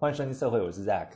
欢迎收听社会，我是 Zack。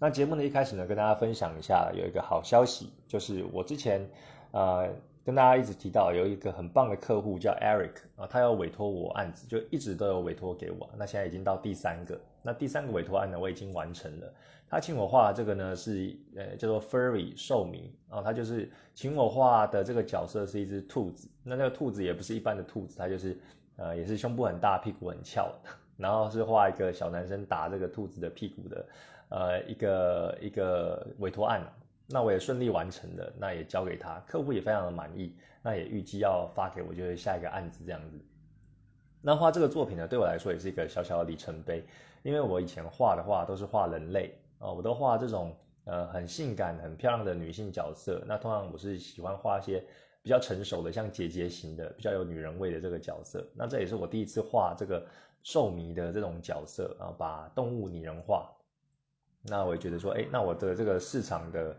那节目呢一开始呢，跟大家分享一下，有一个好消息，就是我之前呃跟大家一直提到有一个很棒的客户叫 Eric 啊，他要委托我案子，就一直都有委托给我。那现在已经到第三个，那第三个委托案呢，我已经完成了。他请我画这个呢是呃叫做 Furry 兽迷啊，他就是请我画的这个角色是一只兔子。那那个兔子也不是一般的兔子，它就是呃也是胸部很大，屁股很翘，然后是画一个小男生打这个兔子的屁股的呃一个一个委托案。那我也顺利完成了，那也交给他，客户也非常的满意，那也预计要发给我就是下一个案子这样子。那画这个作品呢，对我来说也是一个小小的里程碑，因为我以前画的话都是画人类。啊，我都画这种呃很性感、很漂亮的女性角色。那通常我是喜欢画一些比较成熟的，像姐姐型的、比较有女人味的这个角色。那这也是我第一次画这个兽迷的这种角色啊，把动物拟人化。那我也觉得说，哎，那我的这个市场的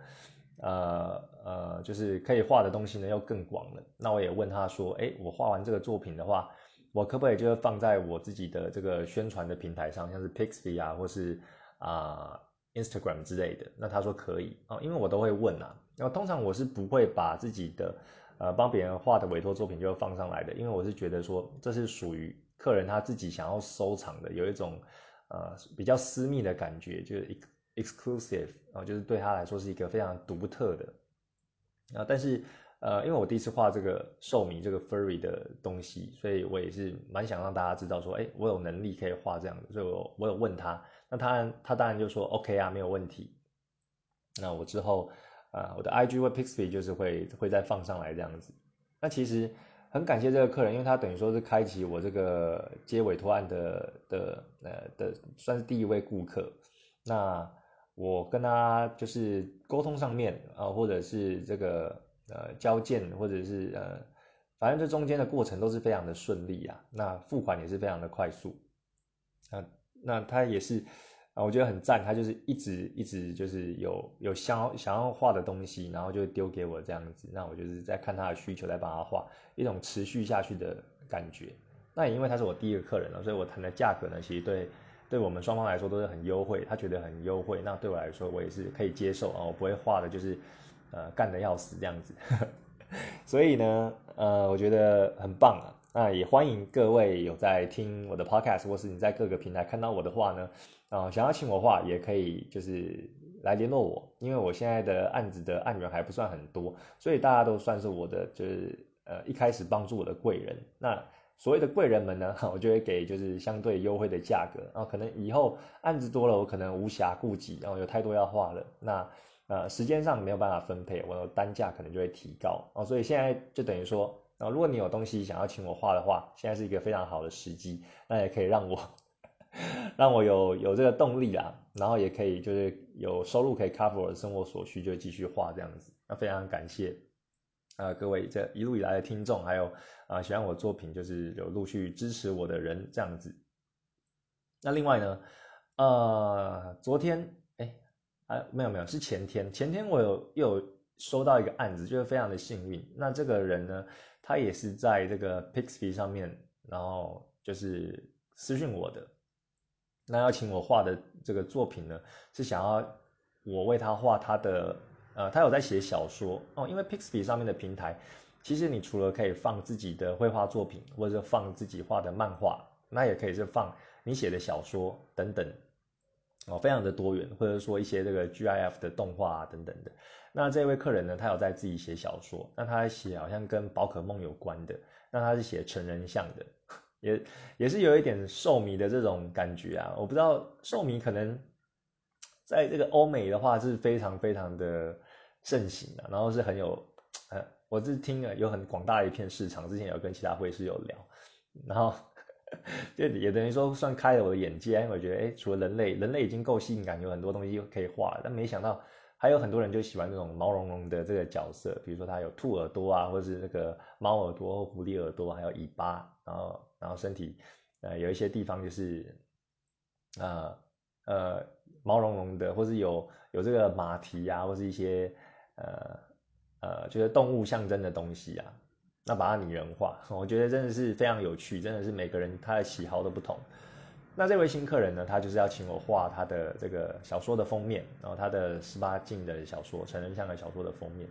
呃呃，就是可以画的东西呢，又更广了。那我也问他说，哎，我画完这个作品的话，我可不可以就是放在我自己的这个宣传的平台上，像是 Pixie 啊，或是啊。Instagram 之类的，那他说可以啊，因为我都会问啊。然后通常我是不会把自己的呃帮别人画的委托作品就放上来的，因为我是觉得说这是属于客人他自己想要收藏的，有一种呃比较私密的感觉，就是 exclusive 啊，就是对他来说是一个非常独特的啊。但是呃，因为我第一次画这个兽迷这个 furry 的东西，所以我也是蛮想让大家知道说，哎，我有能力可以画这样的，所以我我有问他。那他他当然就说 OK 啊，没有问题。那我之后啊，我的 IG 或 Pixie 就是会会再放上来这样子。那其实很感谢这个客人，因为他等于说是开启我这个接委托案的的呃的，算是第一位顾客。那我跟他就是沟通上面啊，或者是这个呃交件，或者是呃，反正这中间的过程都是非常的顺利啊。那付款也是非常的快速啊。那他也是啊，我觉得很赞。他就是一直一直就是有有想要想要画的东西，然后就丢给我这样子。那我就是在看他的需求，再帮他画一种持续下去的感觉。那也因为他是我第一个客人了，所以我谈的价格呢，其实对对我们双方来说都是很优惠。他觉得很优惠，那对我来说我也是可以接受啊。我不会画的就是呃干的要死这样子。所以呢，呃，我觉得很棒啊。那也欢迎各位有在听我的 podcast，或是你在各个平台看到我的话呢，啊，想要请我画也可以，就是来联络我，因为我现在的案子的案源还不算很多，所以大家都算是我的，就是呃一开始帮助我的贵人。那所谓的贵人们呢，我就会给就是相对优惠的价格，然后可能以后案子多了，我可能无暇顾及，然后有太多要画了，那呃时间上没有办法分配，我的单价可能就会提高啊，所以现在就等于说。啊，如果你有东西想要请我画的话，现在是一个非常好的时机，那也可以让我让我有有这个动力啊，然后也可以就是有收入可以 cover 我的生活所需，就继续画这样子。那非常感谢啊各位这一路以来的听众，还有啊喜欢我作品就是有陆续支持我的人这样子。那另外呢，呃，昨天哎啊没有没有是前天，前天我有又有收到一个案子，就是非常的幸运。那这个人呢？他也是在这个 Pixie 上面，然后就是私信我的，那要请我画的这个作品呢，是想要我为他画他的，呃，他有在写小说哦，因为 Pixie 上面的平台，其实你除了可以放自己的绘画作品，或者放自己画的漫画，那也可以是放你写的小说等等。哦，非常的多元，或者说一些这个 GIF 的动画啊等等的。那这位客人呢，他有在自己写小说，那他写好像跟宝可梦有关的，那他是写成人像的，也也是有一点兽迷的这种感觉啊。我不知道兽迷可能在这个欧美的话是非常非常的盛行的，然后是很有，呃，我是听了有很广大一片市场，之前有跟其他会师有聊，然后。就也等于说算开了我的眼界，因为我觉得，哎，除了人类，人类已经够性感，有很多东西可以画，但没想到还有很多人就喜欢这种毛茸茸的这个角色，比如说他有兔耳朵啊，或者是那个猫耳朵、狐狸耳朵，还有尾巴，然后然后身体，呃，有一些地方就是，呃呃毛茸茸的，或是有有这个马蹄啊，或是一些呃呃就是动物象征的东西啊。那把它拟人化，我觉得真的是非常有趣，真的是每个人他的喜好都不同。那这位新客人呢，他就是要请我画他的这个小说的封面，然后他的十八禁的小说、成人向的小说的封面。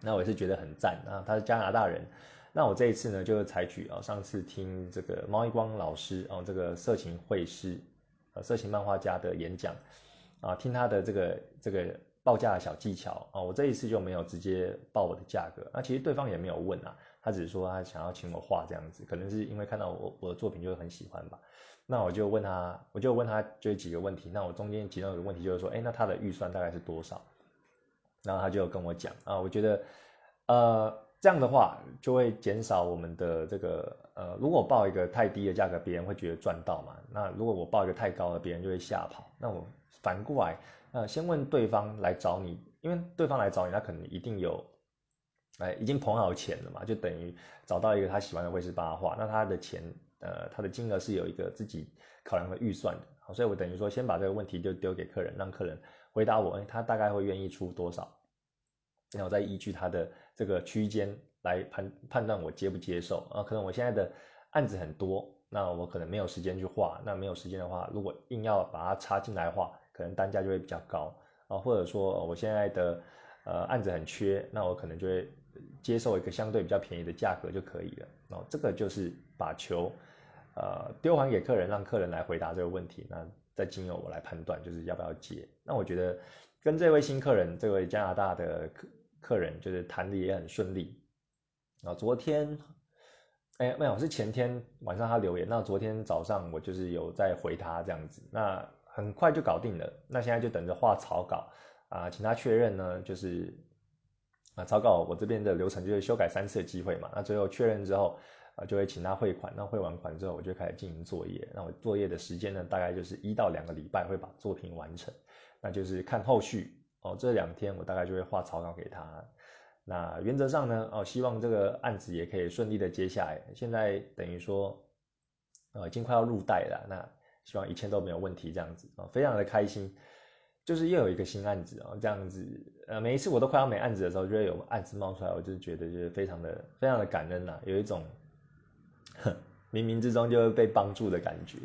那我也是觉得很赞啊，他是加拿大人。那我这一次呢，就采取啊，上次听这个毛一光老师哦，这个色情绘师、呃色情漫画家的演讲啊，听他的这个这个报价的小技巧啊，我这一次就没有直接报我的价格。那其实对方也没有问啊，他只是说他想要请我画这样子，可能是因为看到我我的作品就很喜欢吧。那我就问他，我就问他就几个问题。那我中间其中一个问题就是说，哎，那他的预算大概是多少？然后他就跟我讲啊，我觉得，呃，这样的话就会减少我们的这个，呃，如果报一个太低的价格，别人会觉得赚到嘛。那如果我报一个太高的，别人就会吓跑。那我反过来，呃，先问对方来找你，因为对方来找你，他可能一定有，哎，已经捧好钱了嘛，就等于找到一个他喜欢的绘师帮他画，那他的钱。呃，他的金额是有一个自己考量的预算的，所以我等于说先把这个问题就丢给客人，让客人回答我，哎，他大概会愿意出多少，然后再依据他的这个区间来判判断我接不接受啊。可能我现在的案子很多，那我可能没有时间去画，那没有时间的话，如果硬要把它插进来的话，可能单价就会比较高啊。或者说我现在的呃案子很缺，那我可能就会接受一个相对比较便宜的价格就可以了。哦，这个就是把球。呃，丢还给客人，让客人来回答这个问题，那再经由我来判断，就是要不要接。那我觉得跟这位新客人，这位加拿大的客人，就是谈的也很顺利。啊，昨天，哎，没有，是前天晚上他留言，那昨天早上我就是有在回他这样子，那很快就搞定了。那现在就等着画草稿啊，请他确认呢，就是啊，草稿我这边的流程就是修改三次的机会嘛，那最后确认之后。啊，就会请他汇款，那汇完款之后，我就开始进行作业。那我作业的时间呢，大概就是一到两个礼拜会把作品完成。那就是看后续哦，这两天我大概就会画草稿给他。那原则上呢，哦，希望这个案子也可以顺利的接下来。现在等于说，呃，已经快要入袋了。那希望一切都没有问题，这样子啊，非常的开心。就是又有一个新案子啊，这样子，呃，每一次我都快要没案子的时候，就会有案子冒出来，我就觉得就是非常的非常的感恩呐，有一种。冥冥之中就会被帮助的感觉。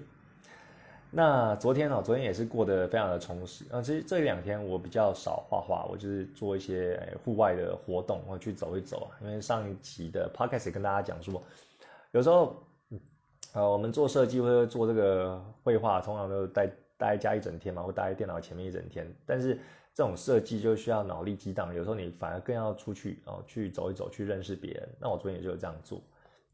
那昨天哦，昨天也是过得非常的充实。啊，其实这两天我比较少画画，我就是做一些户外的活动，或去走一走啊。因为上一期的 podcast 也跟大家讲说，有时候，呃，我们做设计或者做这个绘画，通常都待待家一整天嘛，或待在电脑前面一整天。但是这种设计就需要脑力激荡，有时候你反而更要出去哦，去走一走，去认识别人。那我昨天也就这样做。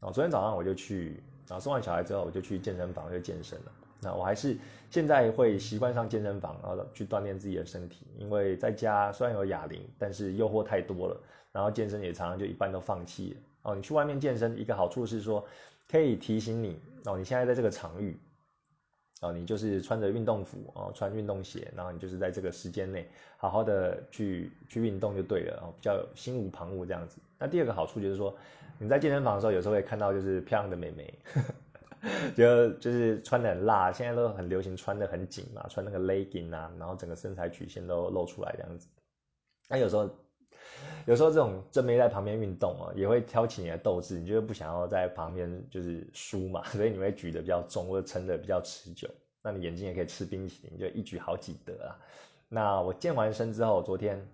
然后昨天早上我就去，然后生完小孩之后我就去健身房就健身了。那我还是现在会习惯上健身房，然后去锻炼自己的身体。因为在家虽然有哑铃，但是诱惑太多了，然后健身也常常就一半都放弃了。哦，你去外面健身一个好处是说，可以提醒你哦，你现在在这个场域，哦，你就是穿着运动服哦，穿运动鞋，然后你就是在这个时间内好好的去去运动就对了哦，比较心无旁骛这样子。那第二个好处就是说。你在健身房的时候，有时候会看到就是漂亮的美眉，呵 呵 就就是穿的很辣，现在都很流行穿的很紧嘛，穿那个 legging 啊，然后整个身材曲线都露出来这样子。那有时候，有时候这种正妹在旁边运动啊，也会挑起你的斗志，你就不想要在旁边就是输嘛，所以你会举得比较重，或者撑得比较持久。那你眼睛也可以吃冰淇淋，就一举好几得啊。那我健完身之后，昨天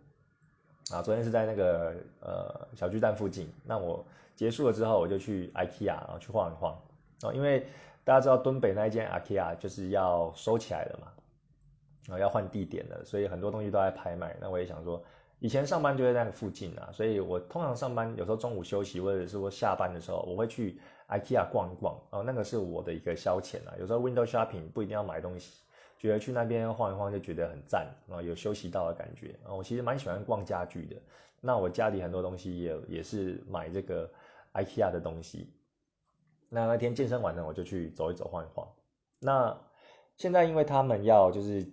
啊，昨天是在那个呃小巨蛋附近，那我。结束了之后，我就去 IKEA，然后去晃一晃。哦，因为大家知道敦北那一间 IKEA 就是要收起来了嘛，然后要换地点了，所以很多东西都在拍卖。那我也想说，以前上班就在那个附近啊，所以我通常上班有时候中午休息或者是说下班的时候，我会去 IKEA 逛一逛。哦，那个是我的一个消遣啊。有时候 window shopping 不一定要买东西，觉得去那边晃一晃就觉得很赞，然后有休息到的感觉。啊，我其实蛮喜欢逛家具的。那我家里很多东西也也是买这个。IKEA 的东西，那那天健身完呢，我就去走一走、晃一晃。那现在因为他们要就是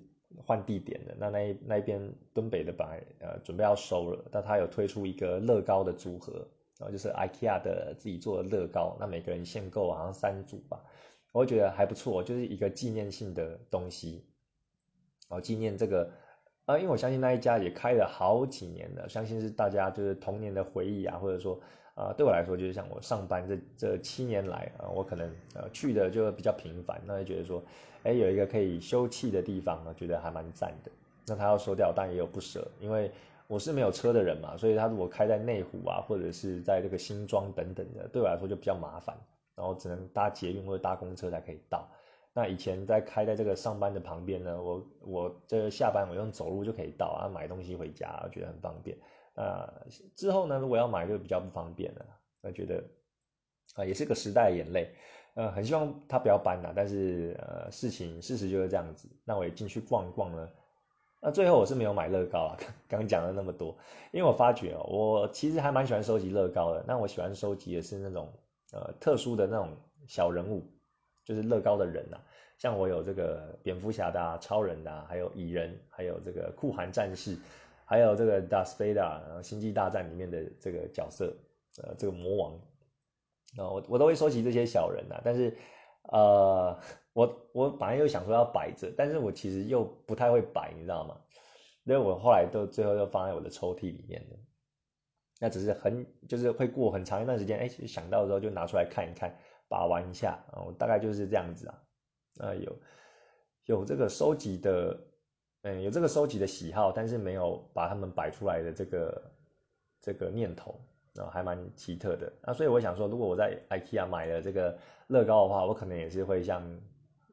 换地点的，那那那一边东北的本来呃准备要收了，但他有推出一个乐高的组合，然后就是 IKEA 的自己做的乐高，那每个人限购好像三组吧，我觉得还不错，就是一个纪念性的东西，哦，纪念这个。啊，因为我相信那一家也开了好几年了，相信是大家就是童年的回忆啊，或者说啊，对我来说就是像我上班这这七年来啊，我可能呃去的就比较频繁，那就觉得说，哎，有一个可以休憩的地方呢，觉得还蛮赞的。那他要收掉，但也有不舍，因为我是没有车的人嘛，所以他如果开在内湖啊，或者是在这个新庄等等的，对我来说就比较麻烦，然后只能搭捷运或者搭公车才可以到。那以前在开在这个上班的旁边呢，我我这下班我用走路就可以到啊，买东西回家，我觉得很方便。啊，之后呢，如果要买就比较不方便了。那觉得啊，也是个时代的眼泪。呃，很希望他不要搬了，但是呃，事情事实就是这样子。那我也进去逛一逛呢。那最后我是没有买乐高啊，刚讲了那么多，因为我发觉哦，我其实还蛮喜欢收集乐高的。那我喜欢收集的是那种呃特殊的那种小人物。就是乐高的人呐，像我有这个蝙蝠侠的、超人的，还有蚁人，还有这个酷寒战士，还有这个 Darth Vader，星际大战里面的这个角色，呃，这个魔王，啊，我我都会收集这些小人呐。但是，呃，我我本来又想说要摆着，但是我其实又不太会摆，你知道吗？因为我后来都最后又放在我的抽屉里面。那只是很就是会过很长一段时间，哎，想到的时候就拿出来看一看。把玩一下啊，我大概就是这样子啊，啊有有这个收集的，嗯，有这个收集的喜好，但是没有把它们摆出来的这个这个念头啊，还蛮奇特的。那所以我想说，如果我在 IKEA 买了这个乐高的话，我可能也是会像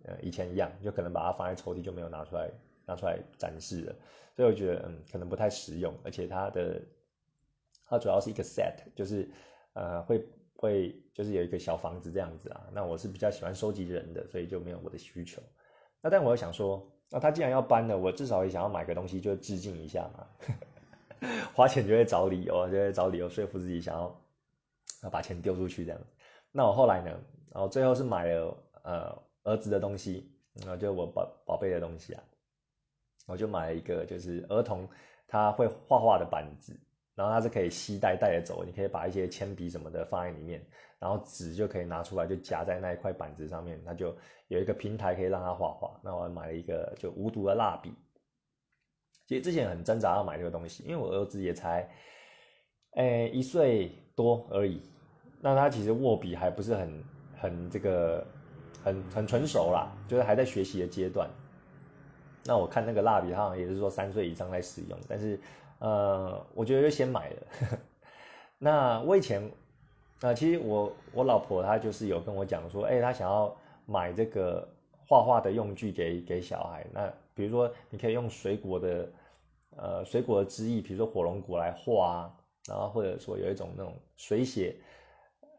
呃以前一样，就可能把它放在抽屉，就没有拿出来拿出来展示了。所以我觉得嗯，可能不太实用，而且它的它主要是一个 set，就是呃会。会就是有一个小房子这样子啊，那我是比较喜欢收集人的，所以就没有我的需求。那但我又想说，那他既然要搬了，我至少也想要买个东西，就致敬一下嘛。花钱就会找理由，就会找理由说服自己想要把钱丢出去这样。那我后来呢，然后最后是买了呃儿子的东西，然后就我宝宝贝的东西啊，我就买了一个就是儿童他会画画的板子。然后它是可以吸带带着走，你可以把一些铅笔什么的放在里面，然后纸就可以拿出来就夹在那一块板子上面，它就有一个平台可以让他画画。那我买了一个就无毒的蜡笔。其实之前很挣扎要买这个东西，因为我儿子也才，诶一岁多而已，那他其实握笔还不是很很这个很很成熟啦，就是还在学习的阶段。那我看那个蜡笔，好像也是说三岁以上来使用，但是。呃，我觉得就先买了。那我以前，啊，其实我我老婆她就是有跟我讲说，哎，她想要买这个画画的用具给给小孩。那比如说，你可以用水果的，呃，水果的汁液，比如说火龙果来画啊，然后或者说有一种那种水写，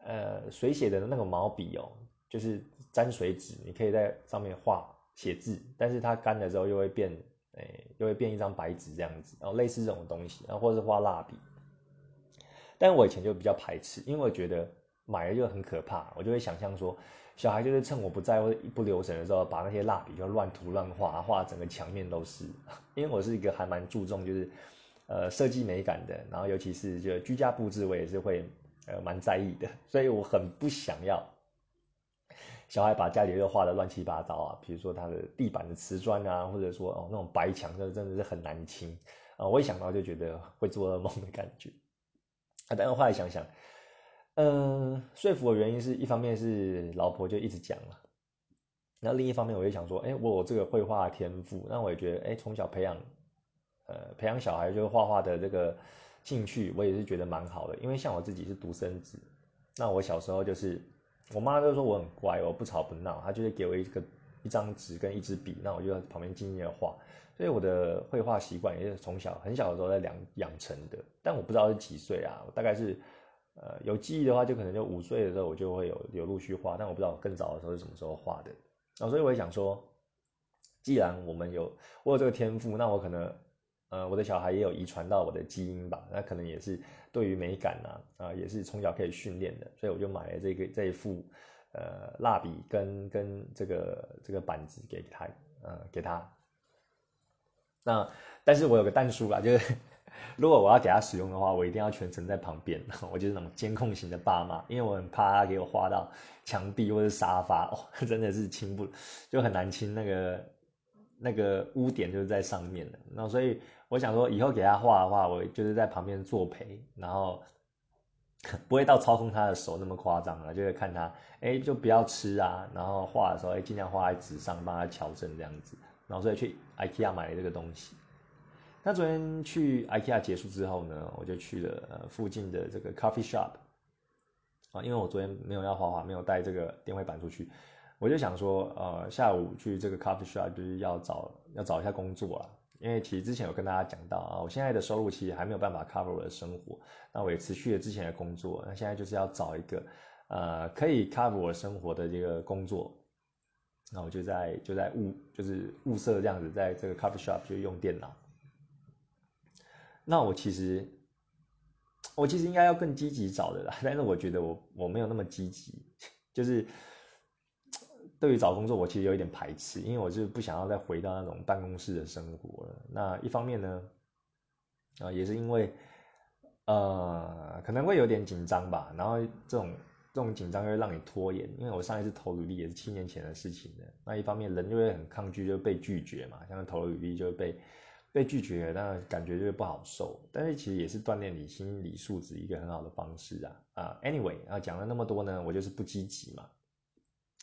呃，水写的那个毛笔哦，就是沾水纸，你可以在上面画写字，但是它干了之后又会变。哎，就会变一张白纸这样子，然后类似这种东西，然后或者是画蜡笔。但我以前就比较排斥，因为我觉得买了就很可怕，我就会想象说，小孩就是趁我不在或一不留神的时候，把那些蜡笔就乱涂乱画，画整个墙面都是。因为我是一个还蛮注重就是呃设计美感的，然后尤其是就居家布置，我也是会呃蛮在意的，所以我很不想要。小孩把家里又画的乱七八糟啊，比如说他的地板的瓷砖啊，或者说哦那种白墙，就真的是很难清啊。我一想到就觉得会做噩梦的感觉啊。但是后来想想，嗯，说服的原因是一方面是老婆就一直讲了，那另一方面我就想说，哎，我有这个绘画天赋，那我也觉得，哎，从小培养，呃，培养小孩就是画画的这个兴趣，我也是觉得蛮好的。因为像我自己是独生子，那我小时候就是。我妈就说我很乖，我不吵不闹，她就会给我一个一张纸跟一支笔，那我就在旁边静静的画。所以我的绘画习惯也是从小很小的时候在养养成的。但我不知道是几岁啊，大概是呃有记忆的话，就可能就五岁的时候我就会有有陆续画，但我不知道更早的时候是什么时候画的。那，所以我也想说，既然我们有我有这个天赋，那我可能。呃，我的小孩也有遗传到我的基因吧，那可能也是对于美感呐，啊，也是从小可以训练的，所以我就买了这个这一副，呃，蜡笔跟跟这个这个板子给他，呃，给他。那但是我有个蛋书啦，就是 如果我要给他使用的话，我一定要全程在旁边，我就是那种监控型的爸妈，因为我很怕他给我画到墙壁或者沙发，真的是清不就很难清那个。那个污点就是在上面的。那所以我想说，以后给他画的话，我就是在旁边作陪，然后 不会到操控他的手那么夸张了，就会看他，哎，就不要吃啊，然后画的时候，哎，尽量画在纸上，帮他调整这样子。然后所以去 IKEA 买了这个东西。那昨天去 IKEA 结束之后呢，我就去了附近的这个 coffee shop 啊，因为我昨天没有要画画，没有带这个电绘板出去，我就想说，呃，下午去这个 coffee shop 就是要找要找一下工作啊，因为其实之前有跟大家讲到啊，我现在的收入其实还没有办法 cover 我的生活，那我也持续了之前的工作，那现在就是要找一个呃可以 cover 我生活的这个工作，那我就在就在物就是物色这样子，在这个 coffee shop 就用电脑。那我其实，我其实应该要更积极找的啦，但是我觉得我我没有那么积极，就是对于找工作，我其实有一点排斥，因为我是不想要再回到那种办公室的生活了。那一方面呢，啊，也是因为，呃，可能会有点紧张吧，然后这种这种紧张会让你拖延，因为我上一次投履历也是七年前的事情了。那一方面人就会很抗拒，就被拒绝嘛，像投履历就会被。被拒绝，那感觉就会不好受，但是其实也是锻炼你心理素质一个很好的方式啊啊，anyway 啊，讲了那么多呢，我就是不积极嘛。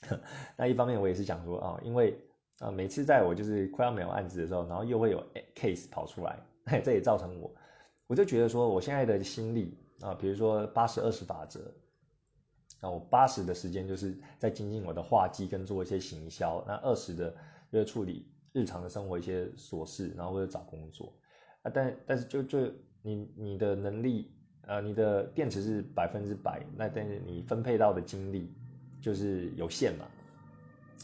那一方面我也是想说啊，因为啊每次在我就是快要没有案子的时候，然后又会有 case 跑出来，这也造成我，我就觉得说我现在的心力啊，比如说八十二十法则，那我八十的时间就是在精进我的画技跟做一些行销，那二十的就是处理。日常的生活一些琐事，然后或者找工作，啊，但但是就就你你的能力，呃，你的电池是百分之百，那但是你分配到的精力就是有限嘛，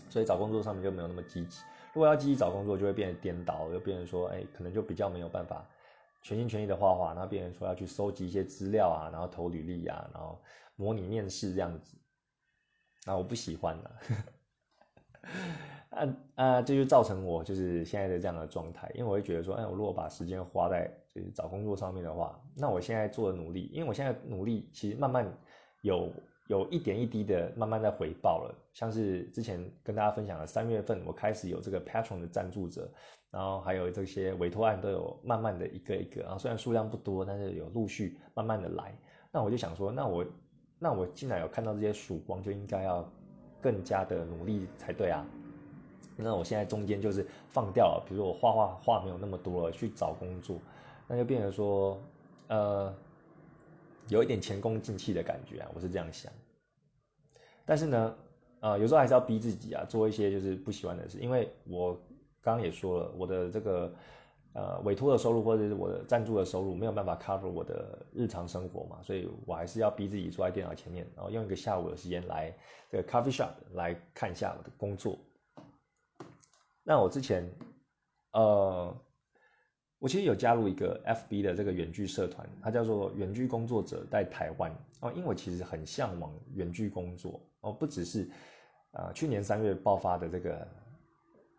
所以找工作上面就没有那么积极。如果要积极找工作，就会变得颠倒，就变成说，哎，可能就比较没有办法全心全意的画画，然后变成说要去收集一些资料啊，然后投履历啊，然后模拟面试这样子，那我不喜欢了。啊啊，这就造成我就是现在的这样的状态，因为我会觉得说，哎，我如果把时间花在就是找工作上面的话，那我现在做的努力，因为我现在努力其实慢慢有有一点一滴的慢慢在回报了，像是之前跟大家分享的三月份我开始有这个 Patron 的赞助者，然后还有这些委托案都有慢慢的一个一个啊，虽然数量不多，但是有陆续慢慢的来，那我就想说，那我那我既然有看到这些曙光，就应该要更加的努力才对啊。那我现在中间就是放掉了，比如说我画画画没有那么多了，去找工作，那就变成说，呃，有一点前功尽弃的感觉啊，我是这样想。但是呢，呃，有时候还是要逼自己啊，做一些就是不喜欢的事，因为我刚刚也说了，我的这个呃委托的收入或者是我的赞助的收入没有办法 cover 我的日常生活嘛，所以我还是要逼自己坐在电脑前面，然后用一个下午的时间来这个 coffee shop 来看一下我的工作。那我之前，呃，我其实有加入一个 FB 的这个远距社团，它叫做远距工作者在台湾哦，因为我其实很向往远距工作哦，不只是，呃，去年三月爆发的这个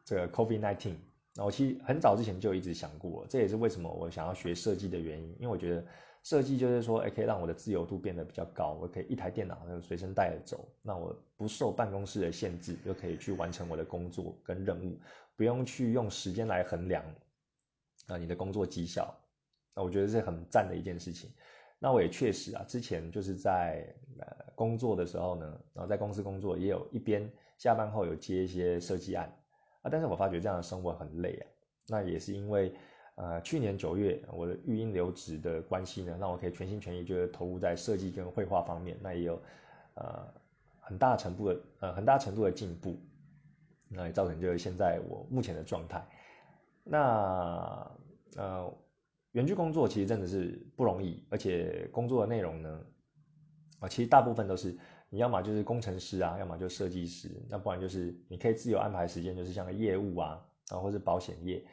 这个 COVID-19，那我其实很早之前就一直想过，这也是为什么我想要学设计的原因，因为我觉得。设计就是说，哎，可以让我的自由度变得比较高，我可以一台电脑就随身带着走，那我不受办公室的限制，就可以去完成我的工作跟任务，不用去用时间来衡量啊你的工作绩效，那我觉得是很赞的一件事情。那我也确实啊，之前就是在呃工作的时候呢，然后在公司工作，也有一边下班后有接一些设计案啊，但是我发觉这样的生活很累啊，那也是因为。呃，去年九月，我的育婴留职的关系呢，让我可以全心全意就是投入在设计跟绘画方面，那也有呃很大程度的呃很大程度的进步，那也造成就是现在我目前的状态。那呃，远距工作其实真的是不容易，而且工作的内容呢，啊，其实大部分都是你要么就是工程师啊，要么就设计师，那不然就是你可以自由安排时间，就是像业务啊，啊，或是保险业。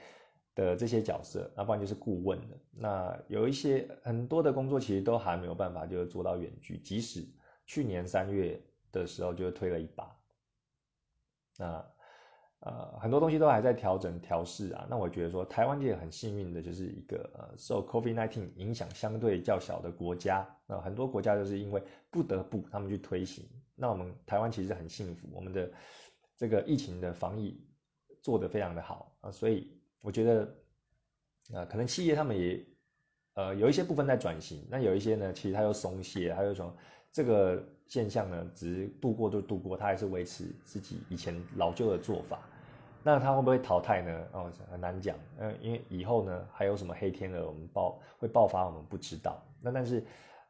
的这些角色，那不然就是顾问的。那有一些很多的工作，其实都还没有办法就是做到远距。即使去年三月的时候就推了一把，那呃很多东西都还在调整调试啊。那我觉得说台湾也很幸运的，就是一个呃受 COVID-19 影响相对较小的国家。那很多国家就是因为不得不他们去推行。那我们台湾其实很幸福，我们的这个疫情的防疫。做得非常的好啊，所以我觉得，啊，可能企业他们也，呃，有一些部分在转型，那有一些呢，其实它又松懈，还有说这个现象呢，只是度过就度过，它还是维持自己以前老旧的做法，那它会不会淘汰呢？哦，很难讲，嗯，因为以后呢，还有什么黑天鹅我们爆会爆发，我们不知道。那但是。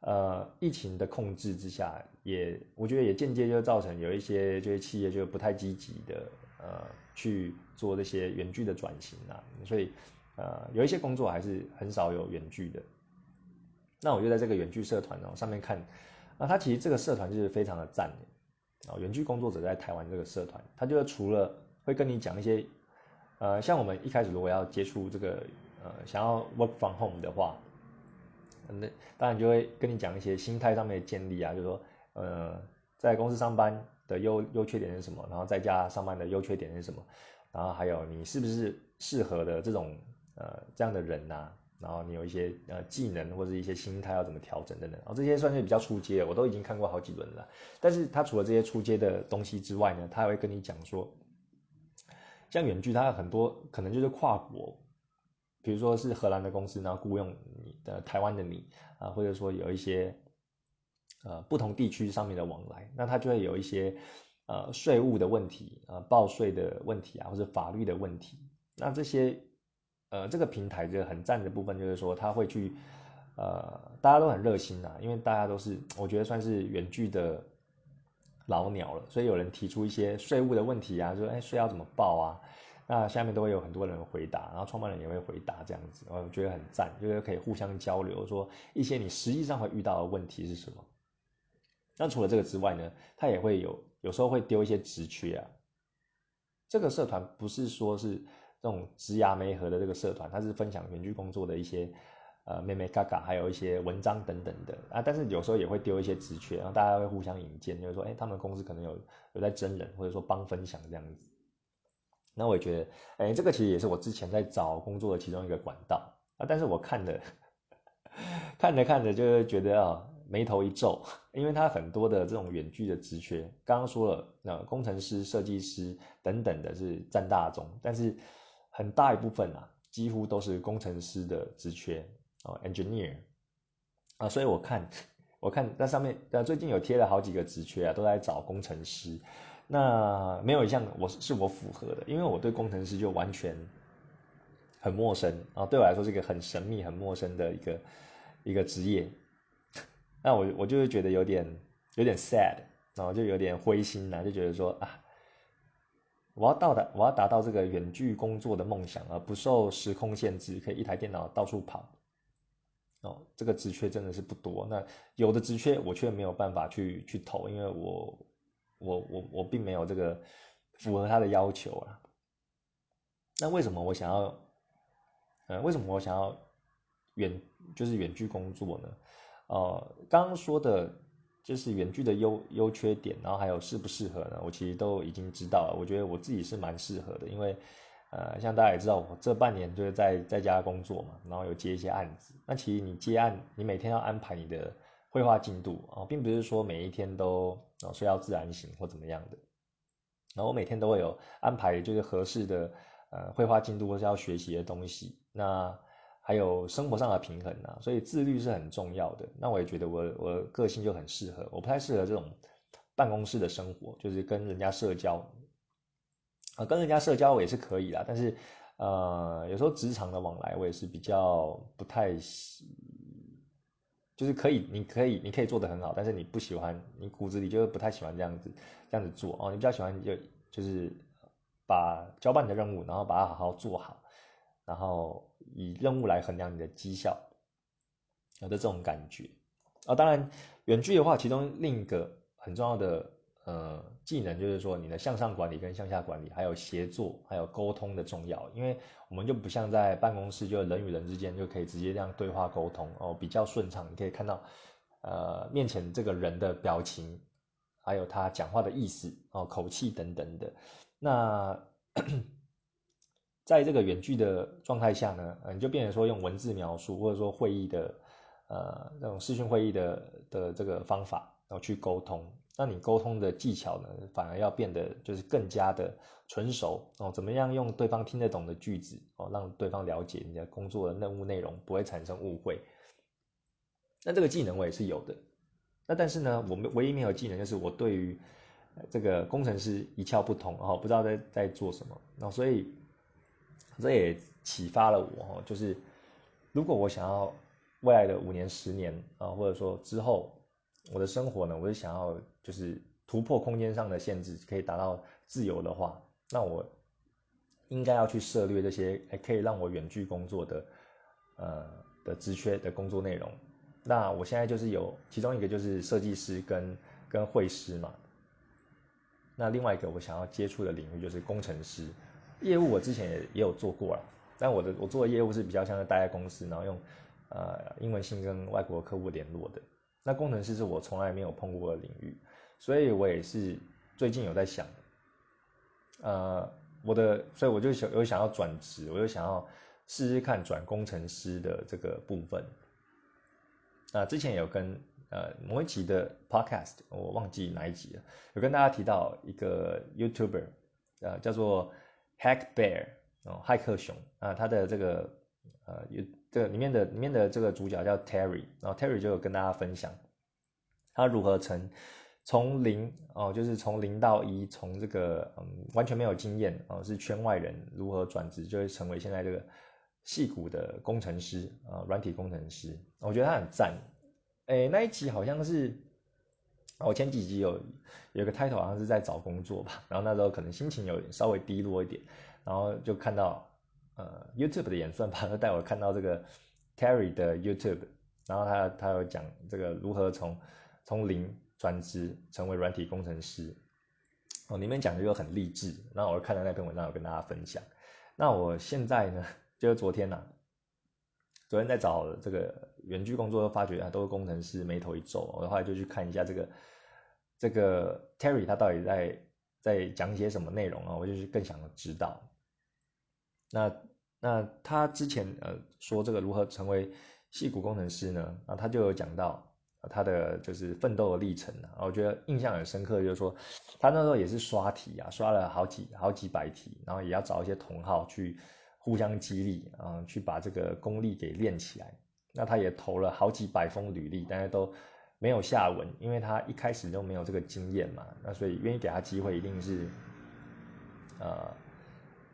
呃，疫情的控制之下，也我觉得也间接就造成有一些这些企业就不太积极的呃去做这些远距的转型啊，所以呃有一些工作还是很少有远距的。那我就在这个远距社团哦上面看，那他其实这个社团就是非常的赞的哦，远距工作者在台湾这个社团，他就是除了会跟你讲一些呃像我们一开始如果要接触这个呃想要 work from home 的话。那当然就会跟你讲一些心态上面的建立啊，就是说，呃，在公司上班的优优缺点是什么，然后在家上班的优缺点是什么，然后还有你是不是适合的这种呃这样的人呐，然后你有一些呃技能或者一些心态要怎么调整等等，然后这些算是比较出阶，我都已经看过好几轮了。但是他除了这些出阶的东西之外呢，他还会跟你讲说，像远距，它很多可能就是跨国。比如说是荷兰的公司，然后雇佣你的台湾的你啊，或者说有一些呃不同地区上面的往来，那它就会有一些呃税务的问题啊，报税的问题啊，或者法律的问题。那这些呃这个平台就很赞的部分，就是说他会去呃大家都很热心啊，因为大家都是我觉得算是远距的老鸟了，所以有人提出一些税务的问题啊，说哎税要怎么报啊？那下面都会有很多人回答，然后创办人也会回答这样子，我觉得很赞，就是可以互相交流，说一些你实际上会遇到的问题是什么。那除了这个之外呢，他也会有有时候会丢一些职缺啊。这个社团不是说是这种职涯媒合的这个社团，它是分享远距工作的一些呃妹妹嘎嘎，还有一些文章等等的啊。但是有时候也会丢一些职缺，然后大家会互相引荐，就是说，哎，他们公司可能有有在真人，或者说帮分享这样子。那我也觉得，哎，这个其实也是我之前在找工作的其中一个管道啊。但是我看的，看着看着就觉得啊，眉头一皱，因为它很多的这种远距的职缺，刚刚说了，那工程师、设计师等等的是占大宗，但是很大一部分啊，几乎都是工程师的职缺哦，engineer 啊。所以我看，我看那上面，呃，最近有贴了好几个职缺啊，都在找工程师。那没有一项我是我符合的，因为我对工程师就完全很陌生啊，对我来说是一个很神秘、很陌生的一个一个职业。那我我就会觉得有点有点 sad，然后就有点灰心呐，就觉得说啊，我要到达我要达到这个远距工作的梦想，而不受时空限制，可以一台电脑到处跑。哦，这个职缺真的是不多。那有的职缺我却没有办法去去投，因为我。我我我并没有这个符合他的要求啊。那为什么我想要，呃，为什么我想要远就是远距工作呢？呃，刚刚说的就是远距的优优缺点，然后还有适不适合呢？我其实都已经知道了。我觉得我自己是蛮适合的，因为呃，像大家也知道，我这半年就是在在家工作嘛，然后有接一些案子。那其实你接案，你每天要安排你的。绘画进度啊，并不是说每一天都啊睡到自然醒或怎么样的，然后我每天都会有安排，就是合适的呃绘画进度或是要学习的东西，那还有生活上的平衡啊，所以自律是很重要的。那我也觉得我我个性就很适合，我不太适合这种办公室的生活，就是跟人家社交跟人家社交我也是可以啦，但是呃有时候职场的往来我也是比较不太。就是可以，你可以，你可以做得很好，但是你不喜欢，你骨子里就是不太喜欢这样子，这样子做哦。你比较喜欢就就是把交办的任务，然后把它好好做好，然后以任务来衡量你的绩效，有的这种感觉啊。当然，远距的话，其中另一个很重要的。呃，技能就是说你的向上管理跟向下管理，还有协作，还有沟通的重要。因为我们就不像在办公室，就人与人之间就可以直接这样对话沟通哦，比较顺畅。你可以看到，呃，面前这个人的表情，还有他讲话的意思哦，口气等等的。那 在这个远距的状态下呢，你就变成说用文字描述，或者说会议的呃那种视讯会议的的这个方法，然后去沟通。那你沟通的技巧呢，反而要变得就是更加的纯熟哦。怎么样用对方听得懂的句子哦，让对方了解你的工作的任务内容，不会产生误会。那这个技能我也是有的。那但是呢，我们唯一没有技能就是我对于这个工程师一窍不通哦，不知道在在做什么。那所以这也启发了我哦，就是如果我想要未来的五年、十年啊，或者说之后。我的生活呢，我是想要就是突破空间上的限制，可以达到自由的话，那我应该要去涉猎这些还可以让我远距工作的呃的职缺的工作内容。那我现在就是有其中一个就是设计师跟跟绘师嘛。那另外一个我想要接触的领域就是工程师业务，我之前也也有做过了，但我的我做的业务是比较像是待在公司，然后用呃英文信跟外国客户联络的。那工程师是我从来没有碰过的领域，所以我也是最近有在想，呃，我的，所以我就想有想要转职，我就想要试试看转工程师的这个部分。那之前有跟呃某一集的 podcast，我忘记哪一集了，有跟大家提到一个 YouTuber，呃，叫做 Hack Bear 哦，骇客熊啊，他的这个呃有。这个里面的里面的这个主角叫 Terry，然后 Terry 就有跟大家分享，他如何从从零哦，就是从零到一，从这个嗯完全没有经验哦，是圈外人如何转职，就会成为现在这个戏骨的工程师啊，软体工程师。我觉得他很赞。哎，那一集好像是我前几集有有个 title 好像是在找工作吧，然后那时候可能心情有稍微低落一点，然后就看到。呃，YouTube 的演算法他带我看到这个 Terry 的 YouTube，然后他他有讲这个如何从从零转职成为软体工程师，哦，里面讲的又很励志，然后我看到那篇文章，有跟大家分享。那我现在呢，就是昨天呐，昨天在找这个远距工作，发觉啊都是工程师，眉头一皱，我后来就去看一下这个这个 Terry 他到底在在讲些什么内容啊，我就是更想知道。那那他之前呃说这个如何成为戏骨工程师呢？啊，他就有讲到他的就是奋斗的历程啊，我觉得印象很深刻，就是说他那时候也是刷题啊，刷了好几好几百题，然后也要找一些同好去互相激励啊，去把这个功力给练起来。那他也投了好几百封履历，但是都没有下文，因为他一开始就没有这个经验嘛。那所以愿意给他机会，一定是呃。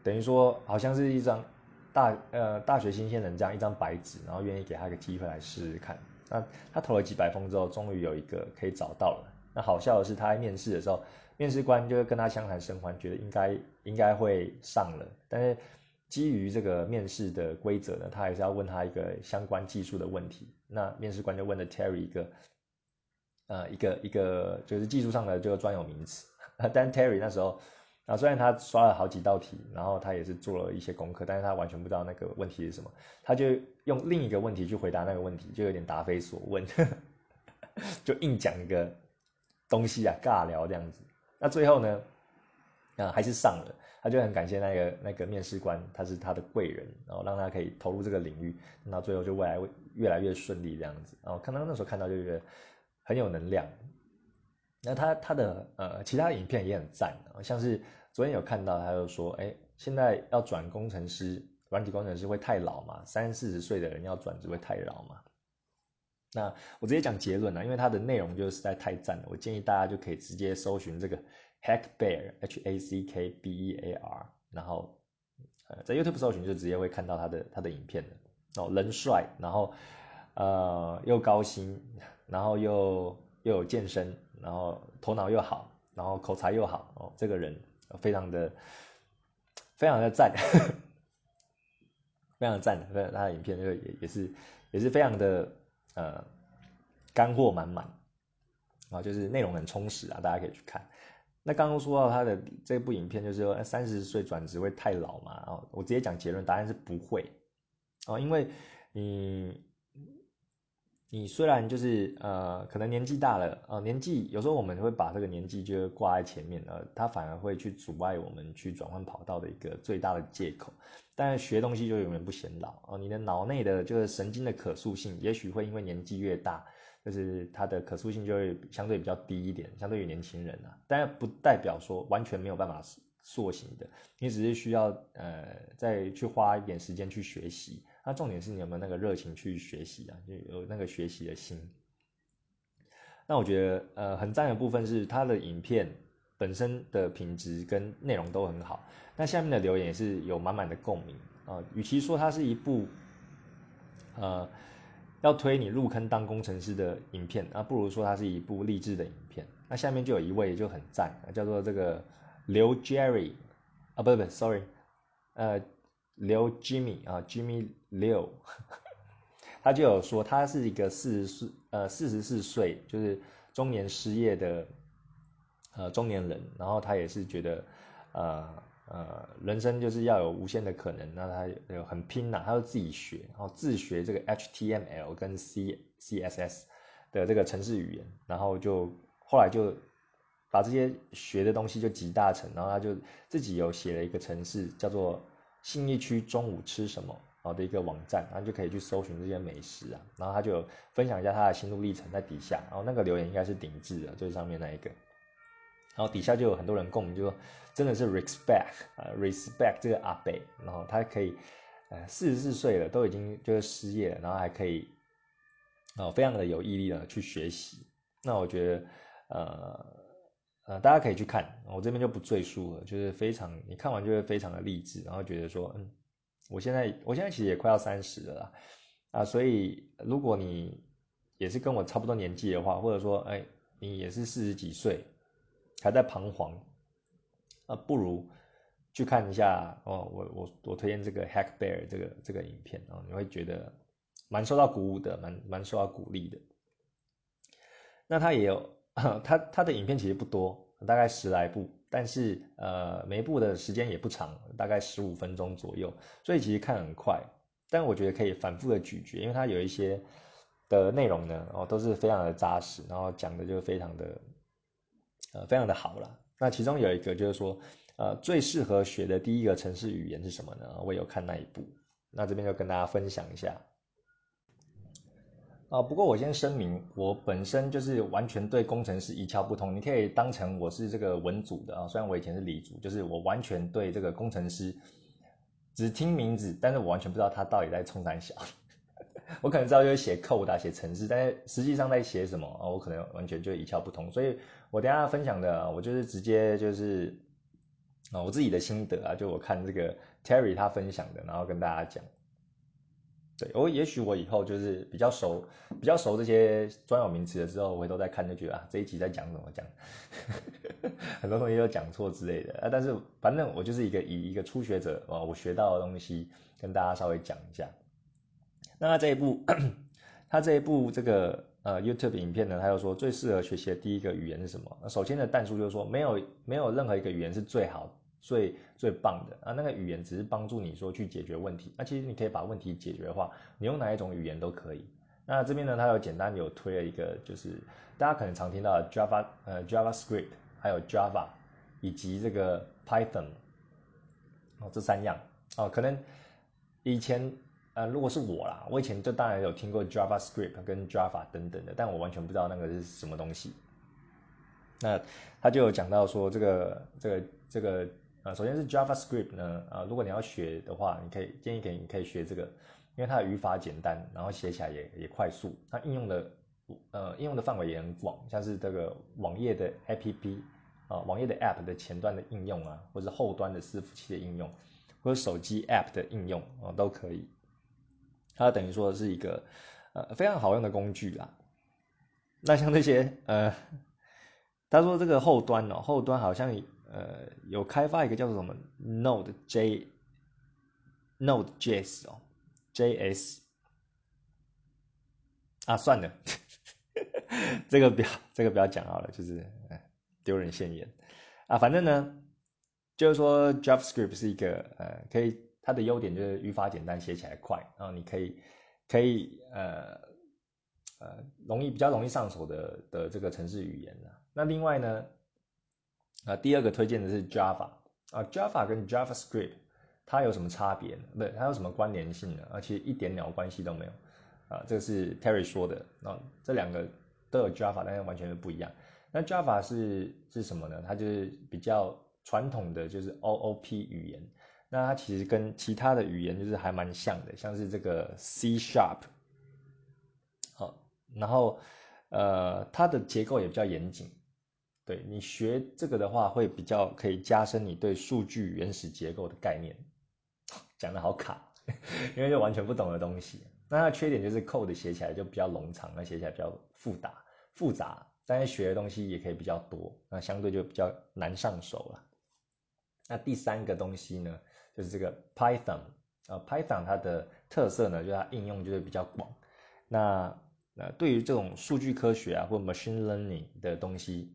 等于说，好像是一张大呃大学新鲜人这样一张白纸，然后愿意给他一个机会来试试看。那他投了几百封之后，终于有一个可以找到了。那好笑的是，他在面试的时候，面试官就跟他相谈甚欢，觉得应该应该会上了。但是基于这个面试的规则呢，他还是要问他一个相关技术的问题。那面试官就问了 Terry 一个呃一个一个就是技术上的这个专有名词，但 Terry 那时候。啊，虽然他刷了好几道题，然后他也是做了一些功课，但是他完全不知道那个问题是什么，他就用另一个问题去回答那个问题，就有点答非所问，就硬讲一个东西啊，尬聊这样子。那最后呢，啊，还是上了，他就很感谢那个那个面试官，他是他的贵人，然后让他可以投入这个领域，那最后就未来会越来越顺利这样子。然后看到那时候看到就觉得很有能量。那他他的呃其他影片也很赞啊，像是昨天有看到，他就说，哎，现在要转工程师，软体工程师会太老嘛？三四十岁的人要转职会太老嘛？那我直接讲结论了，因为它的内容就实在太赞了，我建议大家就可以直接搜寻这个 Hack Bear H A C K B E A R，然后呃在 YouTube 搜寻就直接会看到他的他的影片了哦，人帅，然后呃又高薪，然后又又有健身。然后头脑又好，然后口才又好哦，这个人非常的非常的赞，非常的赞，他的影片就也也是也是非常的呃干货满满，然后就是内容很充实啊，大家可以去看。那刚刚说到他的这部影片，就是说三十岁转职会太老嘛？哦，我直接讲结论，答案是不会哦，因为你。你虽然就是呃，可能年纪大了呃，年纪有时候我们会把这个年纪就挂在前面呃，它反而会去阻碍我们去转换跑道的一个最大的借口。但是学东西就永远不显老哦，你的脑内的就是神经的可塑性，也许会因为年纪越大，就是它的可塑性就会相对比较低一点，相对于年轻人啊，但不代表说完全没有办法塑形的，你只是需要呃再去花一点时间去学习。那重点是你有没有那个热情去学习啊？就有那个学习的心。那我觉得呃很赞的部分是它的影片本身的品质跟内容都很好。那下面的留言也是有满满的共鸣啊。与其说它是一部呃要推你入坑当工程师的影片，啊，不如说它是一部励志的影片。那下面就有一位就很赞，叫做这个刘 Jerry 啊，不不，sorry，呃。刘 Jimmy 啊，Jimmy 六，他就有说他是一个四十四呃四十四岁，就是中年失业的呃中年人，然后他也是觉得呃呃人生就是要有无限的可能，那他有很拼呐，他就自己学，然后自学这个 HTML 跟 C CSS 的这个程式语言，然后就后来就把这些学的东西就集大成，然后他就自己有写了一个程式叫做。信义区中午吃什么好的一个网站，然后就可以去搜寻这些美食啊，然后他就分享一下他的心路历程在底下，然后那个留言应该是顶置的，就是上面那一个，然后底下就有很多人共鸣，就说真的是 respect 啊，respect 这个阿北，然后他可以呃四十四岁了，都已经就是失业了，然后还可以哦非常的有毅力的去学习，那我觉得呃。呃，大家可以去看，我这边就不赘述了，就是非常，你看完就会非常的励志，然后觉得说，嗯，我现在，我现在其实也快要三十了啦，啊，所以如果你也是跟我差不多年纪的话，或者说，哎，你也是四十几岁，还在彷徨，啊，不如去看一下哦，我我我推荐这个 Hack Bear 这个这个影片啊，你会觉得蛮受到鼓舞的，蛮蛮受到鼓励的。那他也有。他他的影片其实不多，大概十来部，但是呃每一部的时间也不长，大概十五分钟左右，所以其实看很快。但我觉得可以反复的咀嚼，因为它有一些的内容呢，哦都是非常的扎实，然后讲的就非常的呃非常的好了。那其中有一个就是说，呃最适合学的第一个城市语言是什么呢？我有看那一部，那这边就跟大家分享一下。啊，不过我先声明，我本身就是完全对工程师一窍不通。你可以当成我是这个文组的啊，虽然我以前是理组，就是我完全对这个工程师只听名字，但是我完全不知道他到底在冲啥小。我可能知道就是写 code 写程式，但是实际上在写什么啊，我可能完全就一窍不通。所以我等下分享的，我就是直接就是啊我自己的心得啊，就我看这个 Terry 他分享的，然后跟大家讲。对我，也许我以后就是比较熟，比较熟这些专有名词了之后，我回头再看就觉得啊，这一集在讲什么讲，很多东西都讲错之类的啊。但是反正我就是一个以一个初学者啊，我学到的东西跟大家稍微讲一下。那他这一部，他这一部这个呃 YouTube 影片呢，他又说最适合学习的第一个语言是什么？首先的弹数就是说，没有没有任何一个语言是最好。最最棒的啊，那个语言只是帮助你说去解决问题，那其实你可以把问题解决的话，你用哪一种语言都可以。那这边呢，它有简单有推了一个，就是大家可能常听到的 Java，呃 JavaScript，还有 Java，以及这个 Python，哦这三样哦，可能以前呃如果是我啦，我以前就当然有听过 JavaScript 跟 Java 等等的，但我完全不知道那个是什么东西。那他就有讲到说这个这个这个。啊，首先是 JavaScript 呢，啊，如果你要学的话，你可以建议给你可以学这个，因为它的语法简单，然后写起来也也快速，它应用的呃应用的范围也很广，像是这个网页的 APP 啊，网页的 App 的前端的应用啊，或者后端的伺服器的应用，或者手机 App 的应用啊，都可以。它等于说是一个呃非常好用的工具啦。那像这些呃，他说这个后端哦，后端好像。呃，有开发一个叫做什么 Node J Node JS 哦，JS 啊，算了，这个不要这个不要讲好了，就是丢人现眼啊。反正呢，就是说 JavaScript 是一个呃，可以它的优点就是语法简单，写起来快，然后你可以可以呃呃容易比较容易上手的的这个程式语言呢。那另外呢？啊，第二个推荐的是 Java 啊，Java 跟 JavaScript 它有什么差别呢？不对它有什么关联性呢？而且一点鸟关系都没有。啊，这个是 Terry 说的。那这两个都有 Java，但是完全是不一样。那 Java 是是什么呢？它就是比较传统的，就是 OOP 语言。那它其实跟其他的语言就是还蛮像的，像是这个 C Sharp。好，然后呃，它的结构也比较严谨。对你学这个的话，会比较可以加深你对数据原始结构的概念。讲的好卡，因为就完全不懂的东西。那它的缺点就是 code 写起来就比较冗长，那写起来比较复杂，复杂。但是学的东西也可以比较多，那相对就比较难上手了。那第三个东西呢，就是这个 Python 啊，Python 它的特色呢，就是它应用就是比较广。那那对于这种数据科学啊，或 machine learning 的东西。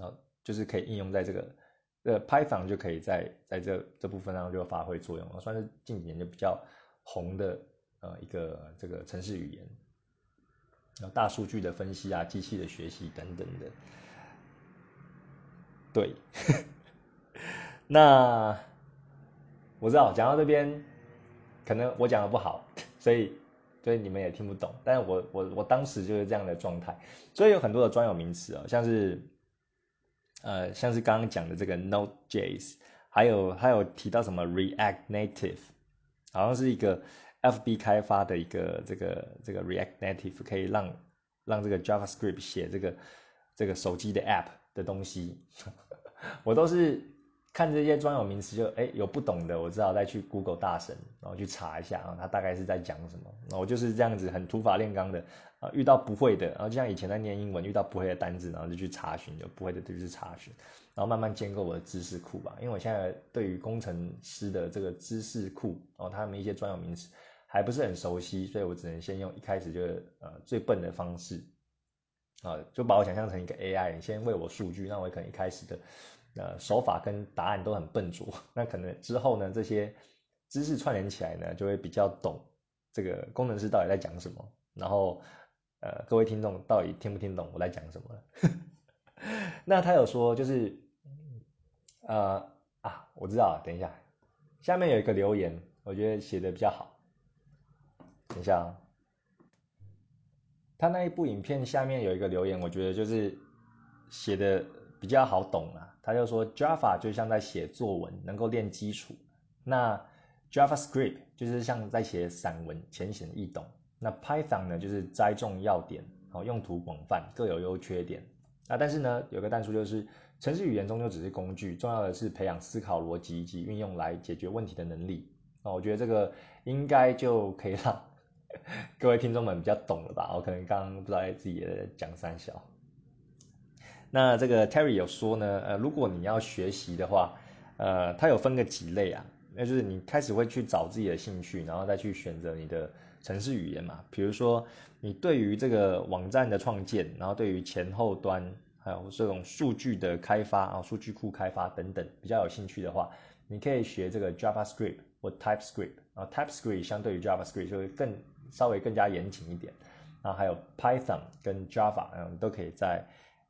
啊，就是可以应用在这个，呃，Python 就可以在在这这部分上就发挥作用了，算是近几年就比较红的呃一个这个程式语言，然后大数据的分析啊，机器的学习等等的，对，那我知道讲到这边，可能我讲的不好，所以所以你们也听不懂，但是我我我当时就是这样的状态，所以有很多的专有名词啊，像是。呃，像是刚刚讲的这个 Node.js，还有还有提到什么 React Native，好像是一个 FB 开发的一个这个这个 React Native，可以让让这个 JavaScript 写这个这个手机的 App 的东西，我都是看这些专有名词就哎有不懂的，我知道再去 Google 大神，然后去查一下啊，他大概是在讲什么，那我就是这样子很土法炼钢的啊。遇到不会的，然后就像以前在念英文，遇到不会的单字，然后就去查询，就不会的就去查询，然后慢慢建构我的知识库吧。因为我现在对于工程师的这个知识库，然后他们一些专有名词还不是很熟悉，所以我只能先用一开始就呃最笨的方式，啊，就把我想象成一个 AI，先喂我数据，那我可能一开始的呃手法跟答案都很笨拙，那可能之后呢这些知识串联起来呢，就会比较懂这个工程师到底在讲什么，然后。呃，各位听众到底听不听懂我在讲什么？那他有说就是，呃啊，我知道，等一下，下面有一个留言，我觉得写的比较好。等一下啊，他那一部影片下面有一个留言，我觉得就是写的比较好懂啊。他就说 Java 就像在写作文，能够练基础；那 JavaScript 就是像在写散文，浅显易懂。那 Python 呢，就是栽种要点，好用途广泛，各有优缺点。啊，但是呢，有个但书就是，程式语言终究只是工具，重要的是培养思考逻辑以及运用来解决问题的能力。啊，我觉得这个应该就可以让 各位听众们比较懂了吧？我可能刚刚不知道自己也讲三小。那这个 Terry 有说呢，呃，如果你要学习的话，呃，它有分个几类啊，那就是你开始会去找自己的兴趣，然后再去选择你的。程式语言嘛，比如说你对于这个网站的创建，然后对于前后端还有这种数据的开发啊，数据库开发等等比较有兴趣的话，你可以学这个 JavaScript 或 TypeScript 啊，TypeScript 相对于 JavaScript 就会更稍微更加严谨一点，然后还有 Python 跟 Java 嗯都可以在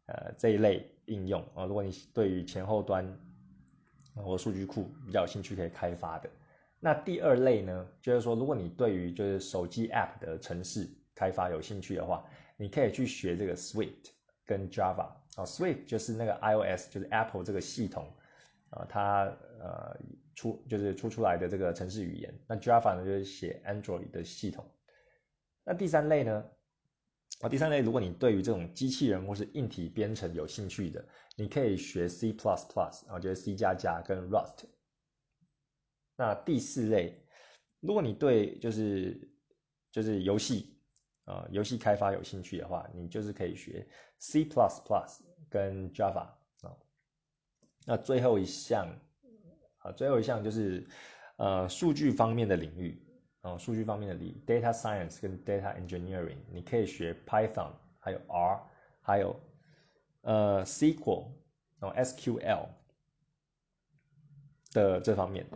呃这一类应用啊，如果你对于前后端或数据库比较有兴趣，可以开发的。那第二类呢，就是说，如果你对于就是手机 App 的城市开发有兴趣的话，你可以去学这个 Swift 跟 Java 啊，Swift 就是那个 iOS 就是 Apple 这个系统啊，它呃出就是出出来的这个城市语言。那 Java 呢，就是写 Android 的系统。那第三类呢，啊，第三类如果你对于这种机器人或是硬体编程有兴趣的，你可以学 C++，啊，就是 C 加加跟 Rust。那第四类，如果你对就是就是游戏啊游戏开发有兴趣的话，你就是可以学 C++ 跟 Java 啊。那最后一项啊，最后一项就是呃数据方面的领域啊，数据方面的理 data science 跟 data engineering，你可以学 Python，还有 R，还有呃 SQL，然后 SQL 的这方面。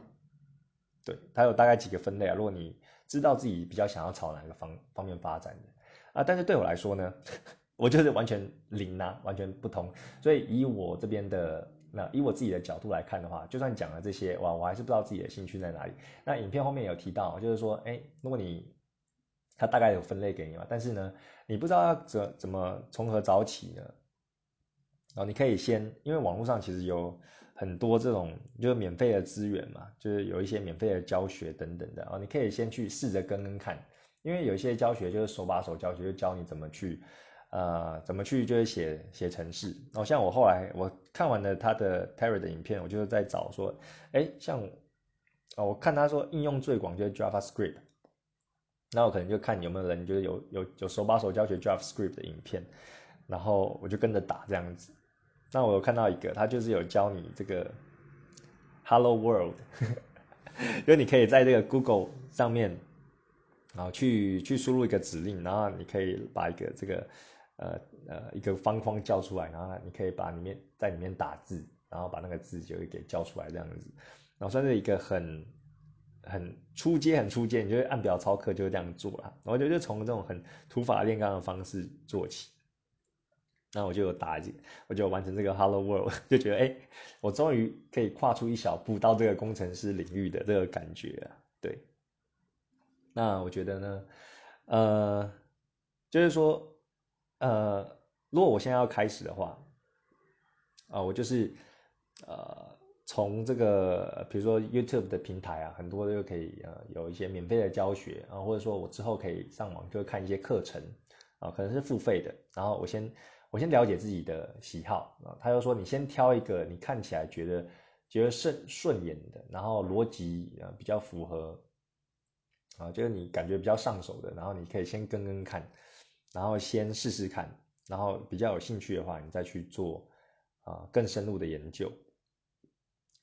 对，它有大概几个分类啊。如果你知道自己比较想要朝哪个方方面发展的啊，但是对我来说呢，我就是完全零啊，完全不同。所以以我这边的那以我自己的角度来看的话，就算讲了这些，哇，我还是不知道自己的兴趣在哪里。那影片后面有提到，就是说，哎，如果你它大概有分类给你嘛，但是呢，你不知道要怎怎么从何找起呢？然后，你可以先，因为网络上其实有很多这种就是免费的资源嘛，就是有一些免费的教学等等的啊，你可以先去试着跟跟看，因为有一些教学就是手把手教学，就教你怎么去，呃，怎么去就是写写程式。然后像我后来我看完了他的 Terry 的影片，我就是在找说，哎，像啊，我看他说应用最广就是 JavaScript，那我可能就看有没有人就是有有有手把手教学 JavaScript 的影片，然后我就跟着打这样子。那我有看到一个，他就是有教你这个 Hello World，就你可以在这个 Google 上面，然后去去输入一个指令，然后你可以把一个这个呃呃一个方框叫出来，然后你可以把里面在里面打字，然后把那个字就会给叫出来这样子，然后算是一个很很初阶很初阶，你就按表操课就是这样做了，我觉得就从这种很土法炼钢的方式做起。那我就打击，我就完成这个 Hello World，就觉得哎，我终于可以跨出一小步到这个工程师领域的这个感觉啊。对，那我觉得呢，呃，就是说，呃，如果我现在要开始的话，啊，我就是呃，从这个比如说 YouTube 的平台啊，很多就可以呃有一些免费的教学啊，或者说我之后可以上网就看一些课程啊，可能是付费的，然后我先。我先了解自己的喜好啊，他就说你先挑一个你看起来觉得觉得顺顺眼的，然后逻辑啊比较符合啊，就是你感觉比较上手的，然后你可以先跟跟看，然后先试试看，然后比较有兴趣的话，你再去做啊更深入的研究。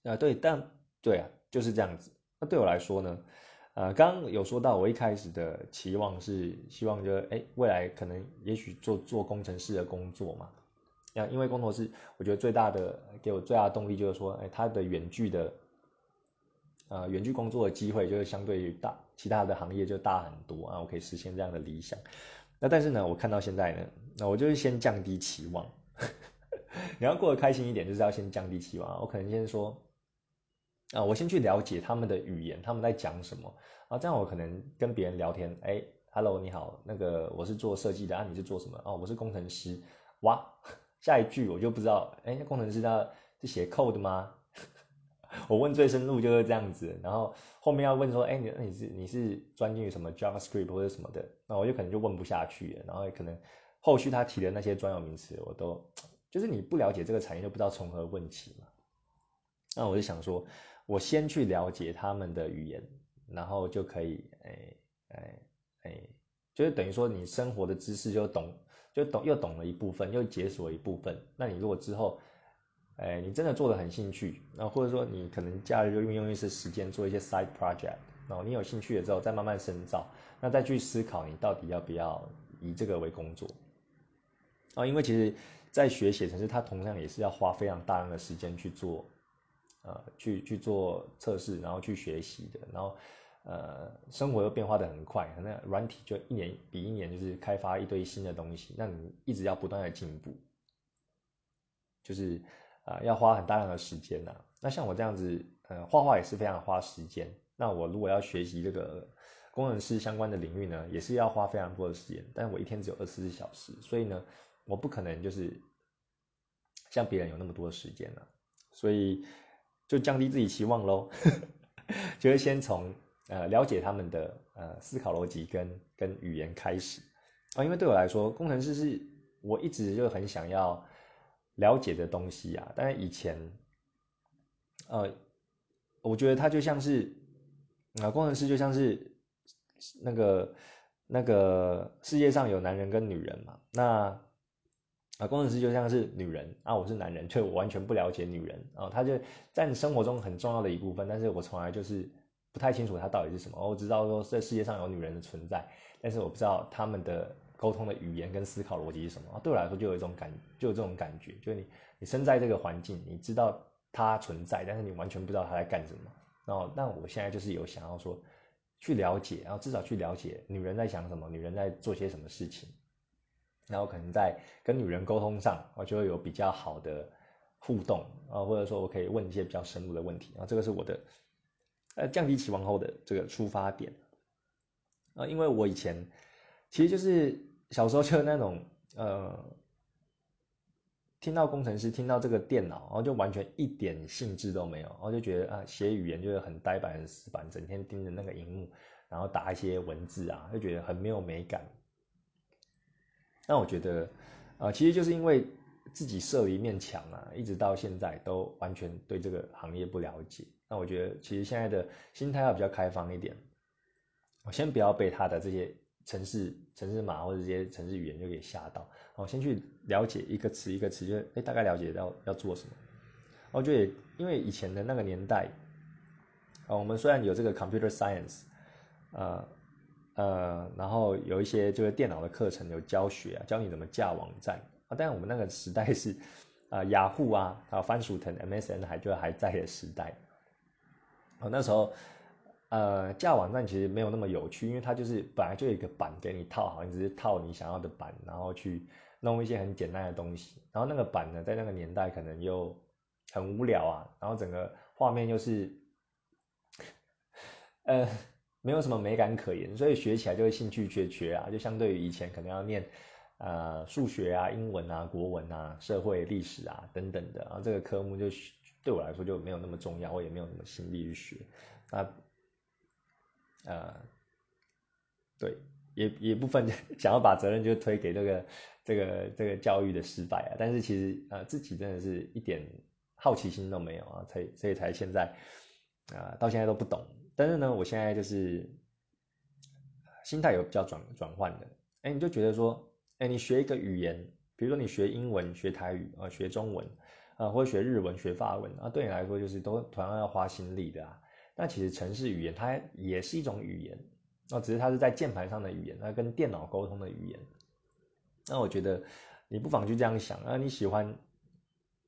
啊，对，但对啊，就是这样子。那对我来说呢？呃，刚刚有说到，我一开始的期望是希望，就哎，未来可能也许做做工程师的工作嘛。那因为工程师，我觉得最大的给我最大的动力就是说，哎，他的远距的，呃，远距工作的机会就是相对于大其他的行业就大很多啊，我可以实现这样的理想。那但是呢，我看到现在呢，那我就是先降低期望。你要过得开心一点，就是要先降低期望。我可能先说。啊，我先去了解他们的语言，他们在讲什么啊？这样我可能跟别人聊天，哎，Hello，你好，那个我是做设计的啊，你是做什么？哦，我是工程师。哇，下一句我就不知道，哎，那工程师他是写 code 吗？我问最深入就是这样子，然后后面要问说，哎，你你是你是专精于什么 JavaScript 或者什么的？那我就可能就问不下去了，然后可能后续他提的那些专有名词，我都就是你不了解这个产业，就不知道从何问起嘛。那我就想说。我先去了解他们的语言，然后就可以，哎哎哎，就是等于说你生活的知识就懂，就懂又懂了一部分，又解锁一部分。那你如果之后，哎，你真的做的很兴趣，那或者说你可能假日就运用一些时间做一些 side project，然后你有兴趣了之后再慢慢深造，那再去思考你到底要不要以这个为工作。啊，因为其实，在学写程式，它同样也是要花非常大量的时间去做。呃，去去做测试，然后去学习的，然后，呃，生活又变化的很快，那软体就一年比一年就是开发一堆新的东西，那你一直要不断的进步，就是啊，要花很大量的时间呐。那像我这样子，呃，画画也是非常花时间。那我如果要学习这个工程师相关的领域呢，也是要花非常多的时间。但我一天只有二十四小时，所以呢，我不可能就是像别人有那么多的时间了，所以。就降低自己期望喽，就是先从呃了解他们的呃思考逻辑跟跟语言开始啊，因为对我来说，工程师是我一直就很想要了解的东西啊。但是以前，呃，我觉得他就像是啊，工程师就像是那个那个世界上有男人跟女人嘛，那。啊，工程师就像是女人啊，我是男人，就我完全不了解女人啊，他就在你生活中很重要的一部分，但是我从来就是不太清楚她到底是什么。我知道说这世界上有女人的存在，但是我不知道他们的沟通的语言跟思考逻辑是什么。对我来说，就有一种感，就有这种感觉，就是你你身在这个环境，你知道它存在，但是你完全不知道它在干什么。然后，那我现在就是有想要说去了解，然后至少去了解女人在想什么，女人在做些什么事情。然后可能在跟女人沟通上，我就会有比较好的互动啊，或者说我可以问一些比较深入的问题啊，这个是我的呃降低期望后的这个出发点。啊，因为我以前其实就是小时候就那种呃，听到工程师，听到这个电脑，然后就完全一点兴致都没有，然后就觉得啊，写语言就是很呆板、很死板，整天盯着那个荧幕，然后打一些文字啊，就觉得很没有美感。那我觉得，呃，其实就是因为自己设了一面墙啊，一直到现在都完全对这个行业不了解。那我觉得，其实现在的心态要比较开放一点。我先不要被他的这些城市、城市码或者这些城市语言就给吓到。我先去了解一个词一个词，就哎大概了解到要做什么。我觉得，因为以前的那个年代，啊，我们虽然有这个 computer science，呃呃，然后有一些就是电脑的课程有教学啊，教你怎么架网站啊。但是我们那个时代是啊，雅虎啊，还有番薯藤 MSN 还就还在的时代。哦，那时候。呃，架网站其实没有那么有趣，因为它就是本来就有一个板给你套好，你只是套你想要的板，然后去弄一些很简单的东西。然后那个板呢，在那个年代可能又很无聊啊，然后整个画面又是呃没有什么美感可言，所以学起来就会兴趣缺缺啊。就相对于以前可能要念呃数学啊、英文啊、国文啊、社会历史啊等等的，然后这个科目就对我来说就没有那么重要，我也没有那么心力去学啊。呃，对，也也部分 想要把责任就推给这个这个这个教育的失败啊，但是其实呃自己真的是一点好奇心都没有啊，才所以才现在啊到现在都不懂，但是呢，我现在就是心态有比较转转换的，哎，你就觉得说，哎，你学一个语言，比如说你学英文、学台语啊、学中文啊，或者学日文、学法文啊，对你来说就是都同样要花心力的啊。那其实城市语言它也是一种语言，那只是它是在键盘上的语言，它跟电脑沟通的语言。那我觉得你不妨就这样想啊，你喜欢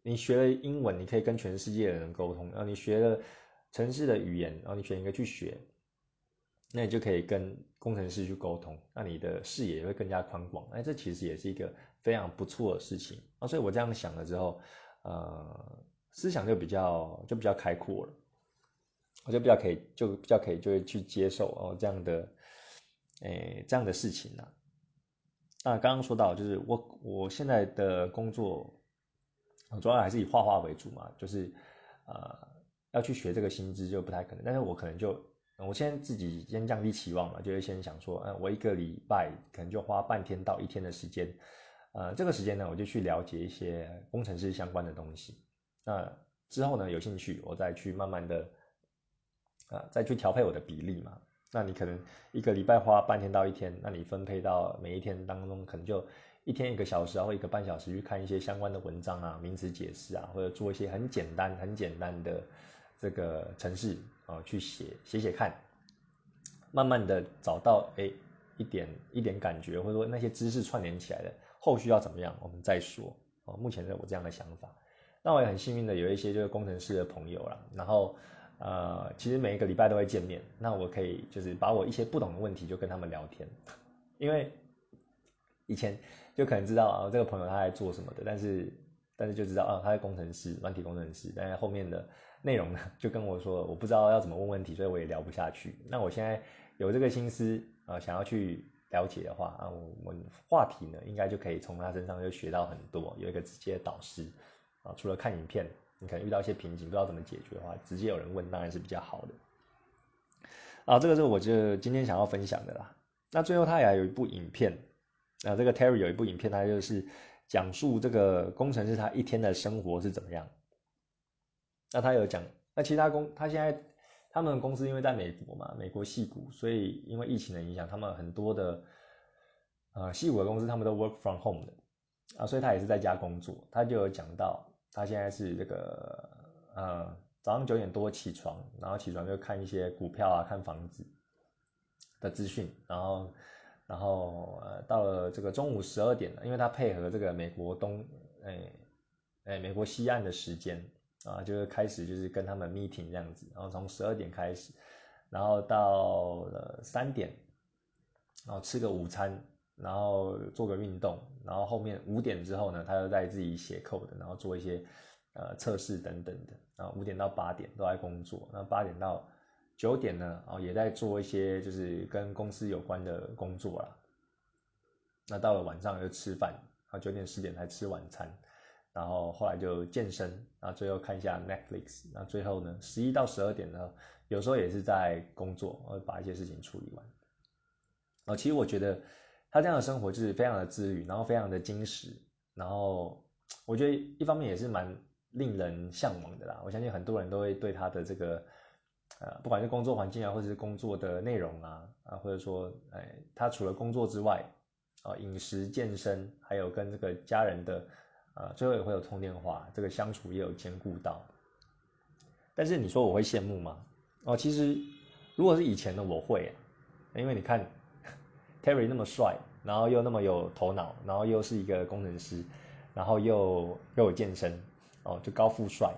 你学了英文，你可以跟全世界的人沟通；然后你学了城市的语言，然后你选一个去学，那你就可以跟工程师去沟通，那你的视野也会更加宽广。哎，这其实也是一个非常不错的事情啊。所以我这样想了之后，呃，思想就比较就比较开阔了。我就比较可以，就比较可以，就会去接受哦这样的，诶这样的事情呢。那刚刚说到，就是我我现在的工作，主要还是以画画为主嘛，就是呃要去学这个薪资就不太可能。但是我可能就，我先自己先降低期望嘛，就是先想说，嗯，我一个礼拜可能就花半天到一天的时间，呃，这个时间呢，我就去了解一些工程师相关的东西。那之后呢，有兴趣我再去慢慢的。啊，再去调配我的比例嘛？那你可能一个礼拜花半天到一天，那你分配到每一天当中，可能就一天一个小时啊，或一个半小时去看一些相关的文章啊、名词解释啊，或者做一些很简单、很简单的这个程式啊，去写写写看，慢慢的找到哎一点一点感觉，或者说那些知识串联起来的，后续要怎么样，我们再说。哦，目前是我这样的想法。那我也很幸运的有一些就是工程师的朋友了，然后。呃，其实每一个礼拜都会见面，那我可以就是把我一些不懂的问题就跟他们聊天，因为以前就可能知道啊这个朋友他在做什么的，但是但是就知道啊他是工程师，软体工程师，但是后面的内容呢就跟我说我不知道要怎么问问题，所以我也聊不下去。那我现在有这个心思啊，想要去了解的话啊，我我话题呢应该就可以从他身上就学到很多，有一个直接导师啊，除了看影片。你可能遇到一些瓶颈，不知道怎么解决的话，直接有人问当然是比较好的。啊，这个是我就今天想要分享的啦。那最后他也有一部影片，啊，这个 Terry 有一部影片，他就是讲述这个工程师他一天的生活是怎么样。那他有讲，那其他公他现在他们公司因为在美国嘛，美国戏股，所以因为疫情的影响，他们很多的呃戏股的公司他们都 work from home 的啊，所以他也是在家工作。他就有讲到。他现在是这个，呃，早上九点多起床，然后起床就看一些股票啊，看房子的资讯，然后，然后呃，到了这个中午十二点了，因为他配合这个美国东，哎，哎，美国西岸的时间啊，就是开始就是跟他们 meeting 这样子，然后从十二点开始，然后到了三点，然后吃个午餐。然后做个运动，然后后面五点之后呢，他又在自己写 code，然后做一些呃测试等等的。然后五点到八点都在工作，那八点到九点呢，哦，也在做一些就是跟公司有关的工作啦。那到了晚上就吃饭，啊，九点十点才吃晚餐，然后后来就健身，然后最后看一下 Netflix，那最后呢，十一到十二点呢，有时候也是在工作，呃，把一些事情处理完。哦，其实我觉得他这样的生活就是非常的自律，然后非常的精实，然后我觉得一方面也是蛮令人向往的啦。我相信很多人都会对他的这个，呃，不管是工作环境啊，或者是工作的内容啊，啊，或者说，哎，他除了工作之外，啊，饮食、健身，还有跟这个家人的，呃，最后也会有通电话，这个相处也有兼顾到。但是你说我会羡慕吗？哦，其实如果是以前的我会，因为你看。Terry 那么帅，然后又那么有头脑，然后又是一个工程师，然后又又有健身，哦，就高富帅，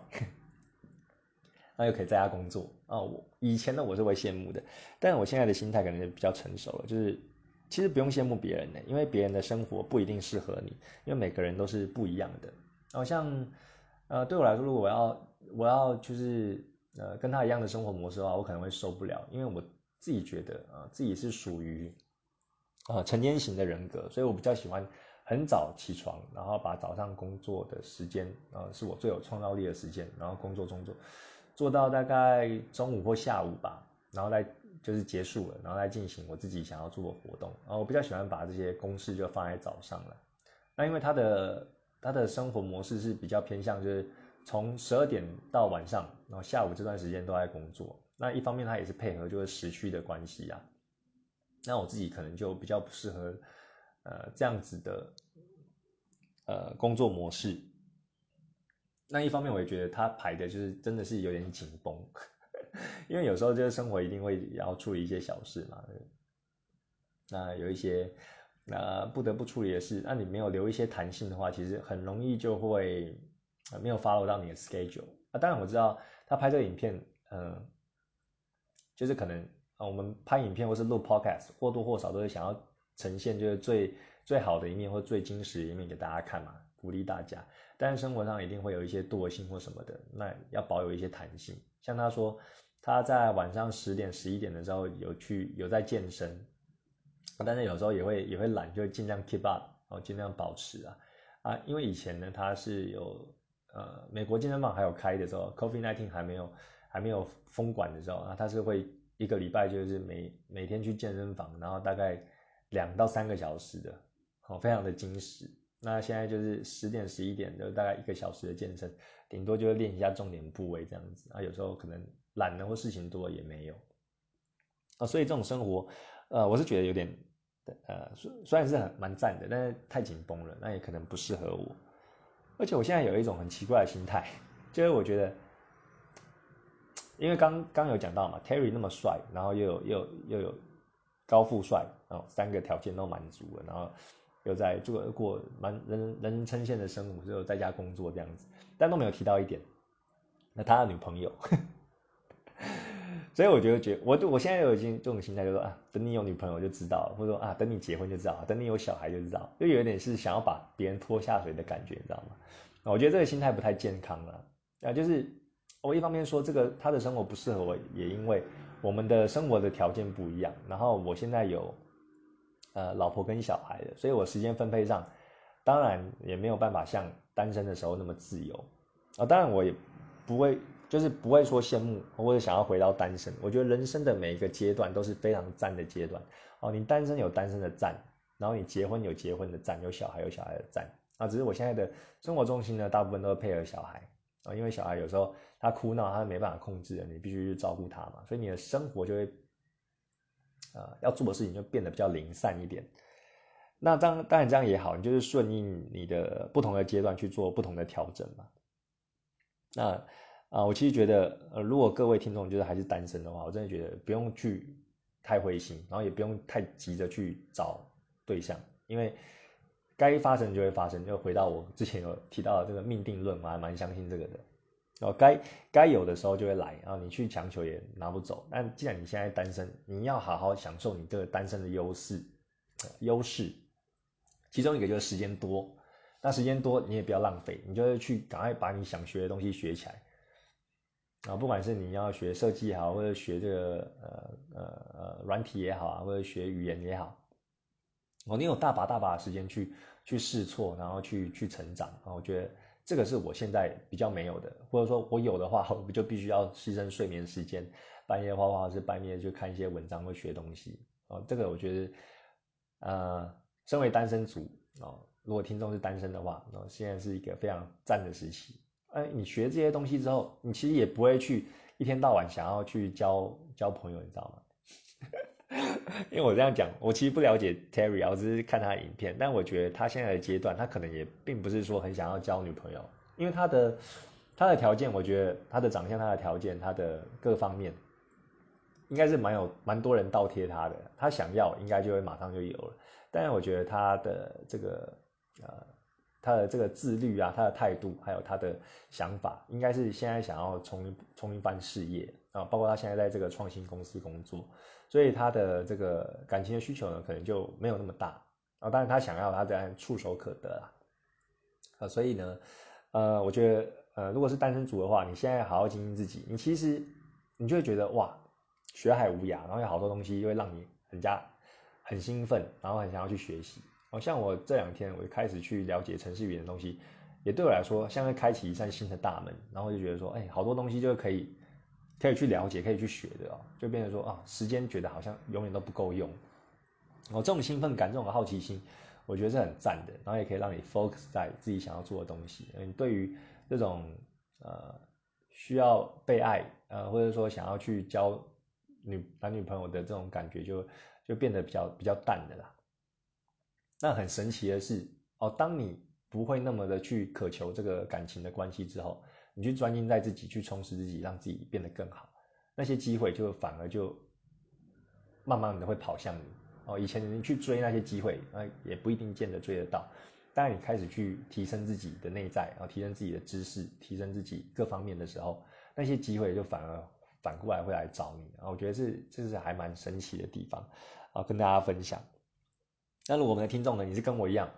那又可以在家工作啊！我以前呢我是会羡慕的，但我现在的心态可能比较成熟了，就是其实不用羡慕别人的，因为别人的生活不一定适合你，因为每个人都是不一样的。好像呃对我来说，如果我要我要就是呃跟他一样的生活模式的话，我可能会受不了，因为我自己觉得啊自己是属于。啊，成年型的人格，所以我比较喜欢很早起床，然后把早上工作的时间，呃，是我最有创造力的时间，然后工作工作，做到大概中午或下午吧，然后再就是结束了，然后再进行我自己想要做的活动。啊，我比较喜欢把这些公式就放在早上了。那因为他的他的生活模式是比较偏向，就是从十二点到晚上，然后下午这段时间都在工作。那一方面他也是配合就是时区的关系啊。那我自己可能就比较不适合，呃，这样子的，呃，工作模式。那一方面，我也觉得他排的就是真的是有点紧绷，因为有时候就是生活一定会要处理一些小事嘛。那有一些那不得不处理的事，那你没有留一些弹性的话，其实很容易就会没有 follow 到你的 schedule。啊，当然我知道他拍这个影片，嗯，就是可能。啊，我们拍影片或是录 podcast，或多或少都是想要呈现就是最最好的一面或最真实的一面给大家看嘛，鼓励大家。但是生活上一定会有一些惰性或什么的，那要保有一些弹性。像他说他在晚上十点、十一点的时候有去有在健身，但是有时候也会也会懒，就尽量 keep up，然后尽量保持啊啊，因为以前呢他是有呃美国健身房还有开的时候，COVID nineteen 还没有还没有封管的时候啊，他是会。一个礼拜就是每每天去健身房，然后大概两到三个小时的，好，非常的精实。那现在就是十点十一点就大概一个小时的健身，顶多就是练一下重点部位这样子。啊，有时候可能懒了或事情多也没有。啊，所以这种生活，呃，我是觉得有点，呃，虽虽然是很蛮赞的，但是太紧绷了，那也可能不适合我。而且我现在有一种很奇怪的心态，就是我觉得。因为刚刚有讲到嘛，Terry 那么帅，然后又有又又有高富帅，然后三个条件都满足了，然后又在做过蛮人人称羡的生活，就在家工作这样子，但都没有提到一点，那他的女朋友，所以我觉得觉我我现在有已经这种心态，就说啊，等你有女朋友就知道了，或者说啊，等你结婚就知道，等你有小孩就知道，就有点是想要把别人拖下水的感觉，你知道吗？我觉得这个心态不太健康了，啊，就是。我一方面说这个他的生活不适合我，也因为我们的生活的条件不一样。然后我现在有呃老婆跟小孩的，所以我时间分配上当然也没有办法像单身的时候那么自由啊。当然我也不会就是不会说羡慕或者想要回到单身。我觉得人生的每一个阶段都是非常赞的阶段哦。你单身有单身的赞，然后你结婚有结婚的赞，有小孩有小孩的赞啊。只是我现在的生活重心呢，大部分都是配合小孩。啊，因为小孩有时候他哭闹，他没办法控制，你必须去照顾他嘛，所以你的生活就会，呃，要做的事情就变得比较零散一点。那当当然这样也好，你就是顺应你的不同的阶段去做不同的调整嘛。那啊，我其实觉得，呃，如果各位听众就是还是单身的话，我真的觉得不用去太灰心，然后也不用太急着去找对象，因为。该发生就会发生，就回到我之前有提到的这个命定论，我还蛮相信这个的。然后该该有的时候就会来，然后你去强求也拿不走。但既然你现在单身，你要好好享受你这个单身的优势，优势，其中一个就是时间多。那时间多你也不要浪费，你就去赶快把你想学的东西学起来。啊，不管是你要学设计也好，或者学这个呃呃呃软体也好啊，或者学语言也好，哦，你有大把大把的时间去去试错，然后去去成长啊，我觉得这个是我现在比较没有的，或者说我有的话，我就必须要牺牲睡眠时间，半夜画画，或是半夜就看一些文章或学东西啊，这个我觉得，呃，身为单身族啊，如果听众是单身的话，那现在是一个非常赞的时期。哎，你学这些东西之后，你其实也不会去一天到晚想要去交交朋友，你知道吗？因为我这样讲，我其实不了解 Terry，我只是看他影片，但我觉得他现在的阶段，他可能也并不是说很想要交女朋友，因为他的他的条件，我觉得他的长相、他的条件、他的各方面，应该是蛮有蛮多人倒贴他的，他想要应该就会马上就有了，但是我觉得他的这个呃。他的这个自律啊，他的态度，还有他的想法，应该是现在想要冲冲一番事业啊，包括他现在在这个创新公司工作，所以他的这个感情的需求呢，可能就没有那么大啊。当然他想要，他当然触手可得啦。啊，所以呢，呃，我觉得，呃，如果是单身族的话，你现在好好经营自己，你其实你就会觉得哇，学海无涯，然后有好多东西会让你很加很兴奋，然后很想要去学习。哦像我这两天我就开始去了解程序语言的东西，也对我来说像是开启一扇新的大门，然后就觉得说，哎，好多东西就可以可以去了解，可以去学的哦，就变成说啊，时间觉得好像永远都不够用。哦，这种兴奋感，这种好奇心，我觉得是很赞的，然后也可以让你 focus 在自己想要做的东西。嗯，对于这种呃需要被爱呃或者说想要去交女男女朋友的这种感觉，就就变得比较比较淡的啦。那很神奇的是，哦，当你不会那么的去渴求这个感情的关系之后，你去专心在自己，去充实自己，让自己变得更好，那些机会就反而就慢慢的会跑向你。哦，以前你去追那些机会，那也不一定见得追得到。当你开始去提升自己的内在，然后提升自己的知识，提升自己各方面的时候，那些机会就反而反过来会来找你。啊，我觉得是这是还蛮神奇的地方，啊，跟大家分享。那如果我们的听众呢，你是跟我一样，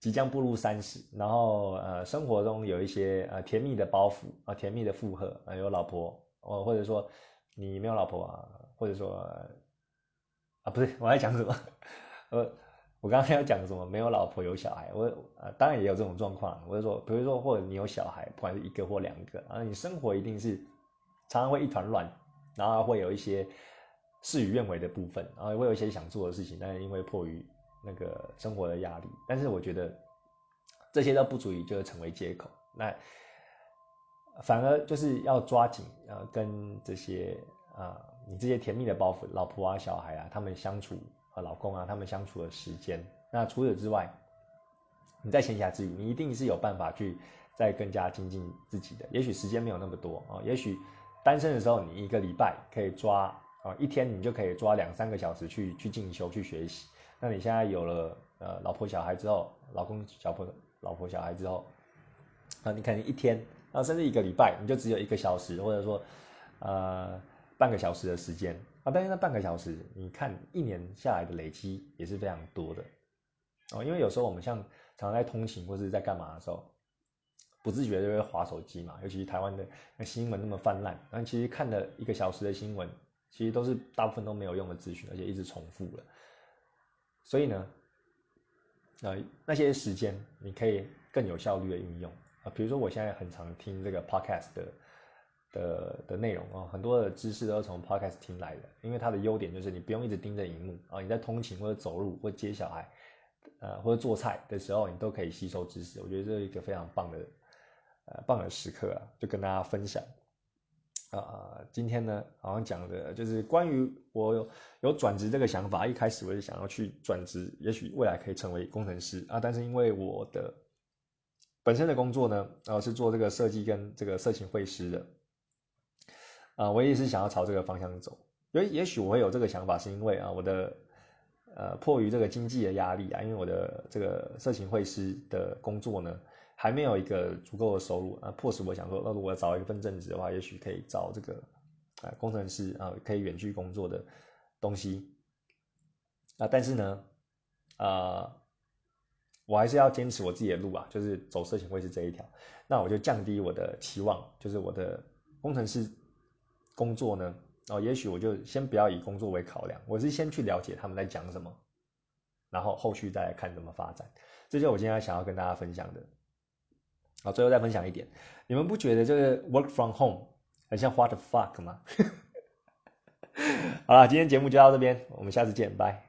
即将步入三十，然后呃，生活中有一些呃甜蜜的包袱啊，甜蜜的负荷啊，有老婆哦，或者说你没有老婆啊，或者说啊，不是我在讲什么？呃，我刚刚要讲什么？没有老婆有小孩，我呃当然也有这种状况。我就说，比如说或者你有小孩，不管是一个或两个啊，你生活一定是常常会一团乱，然后会有一些。事与愿违的部分，然后会有一些想做的事情，但是因为迫于那个生活的压力，但是我觉得这些都不足以就是成为借口，那反而就是要抓紧呃跟这些啊你这些甜蜜的包袱，老婆啊小孩啊他们相处和老公啊他们相处的时间，那除此之外，你在闲暇之余，你一定是有办法去再更加精进自己的，也许时间没有那么多啊，也许单身的时候你一个礼拜可以抓。啊，一天你就可以抓两三个小时去去进修去学习。那你现在有了呃老婆小孩之后，老公小婆老婆小孩之后，啊，你可能一天啊甚至一个礼拜，你就只有一个小时或者说呃半个小时的时间啊。但是那半个小时，你看一年下来的累积也是非常多的哦。因为有时候我们像常常在通勤或者在干嘛的时候，不自觉就会划手机嘛，尤其是台湾的那新闻那么泛滥，然后其实看了一个小时的新闻。其实都是大部分都没有用的资讯，而且一直重复了。所以呢，呃，那些时间你可以更有效率的运用啊。比如说，我现在很常听这个 podcast 的的的内容啊，很多的知识都是从 podcast 听来的。因为它的优点就是你不用一直盯着荧幕啊，你在通勤或者走路或接小孩，呃，或者做菜的时候，你都可以吸收知识。我觉得这是一个非常棒的呃棒的时刻啊，就跟大家分享。啊，今天呢，好像讲的就是关于我有有转职这个想法。一开始我就想要去转职，也许未来可以成为工程师啊。但是因为我的本身的工作呢，啊是做这个设计跟这个色情绘师的，啊，我也是想要朝这个方向走。也也许我会有这个想法，是因为啊，我的呃迫于这个经济的压力啊，因为我的这个色情绘师的工作呢。还没有一个足够的收入啊，迫使我想说，那如果找一份正职的话，也许可以找这个啊工程师啊，可以远距工作的东西啊。但是呢，啊，我还是要坚持我自己的路啊，就是走色情会是这一条。那我就降低我的期望，就是我的工程师工作呢，哦，也许我就先不要以工作为考量，我是先去了解他们在讲什么，然后后续再来看怎么发展。这就是我今天想要跟大家分享的。好，最后再分享一点，你们不觉得这个 work from home 很像 what the fuck 吗？好了，今天节目就到这边，我们下次见，拜。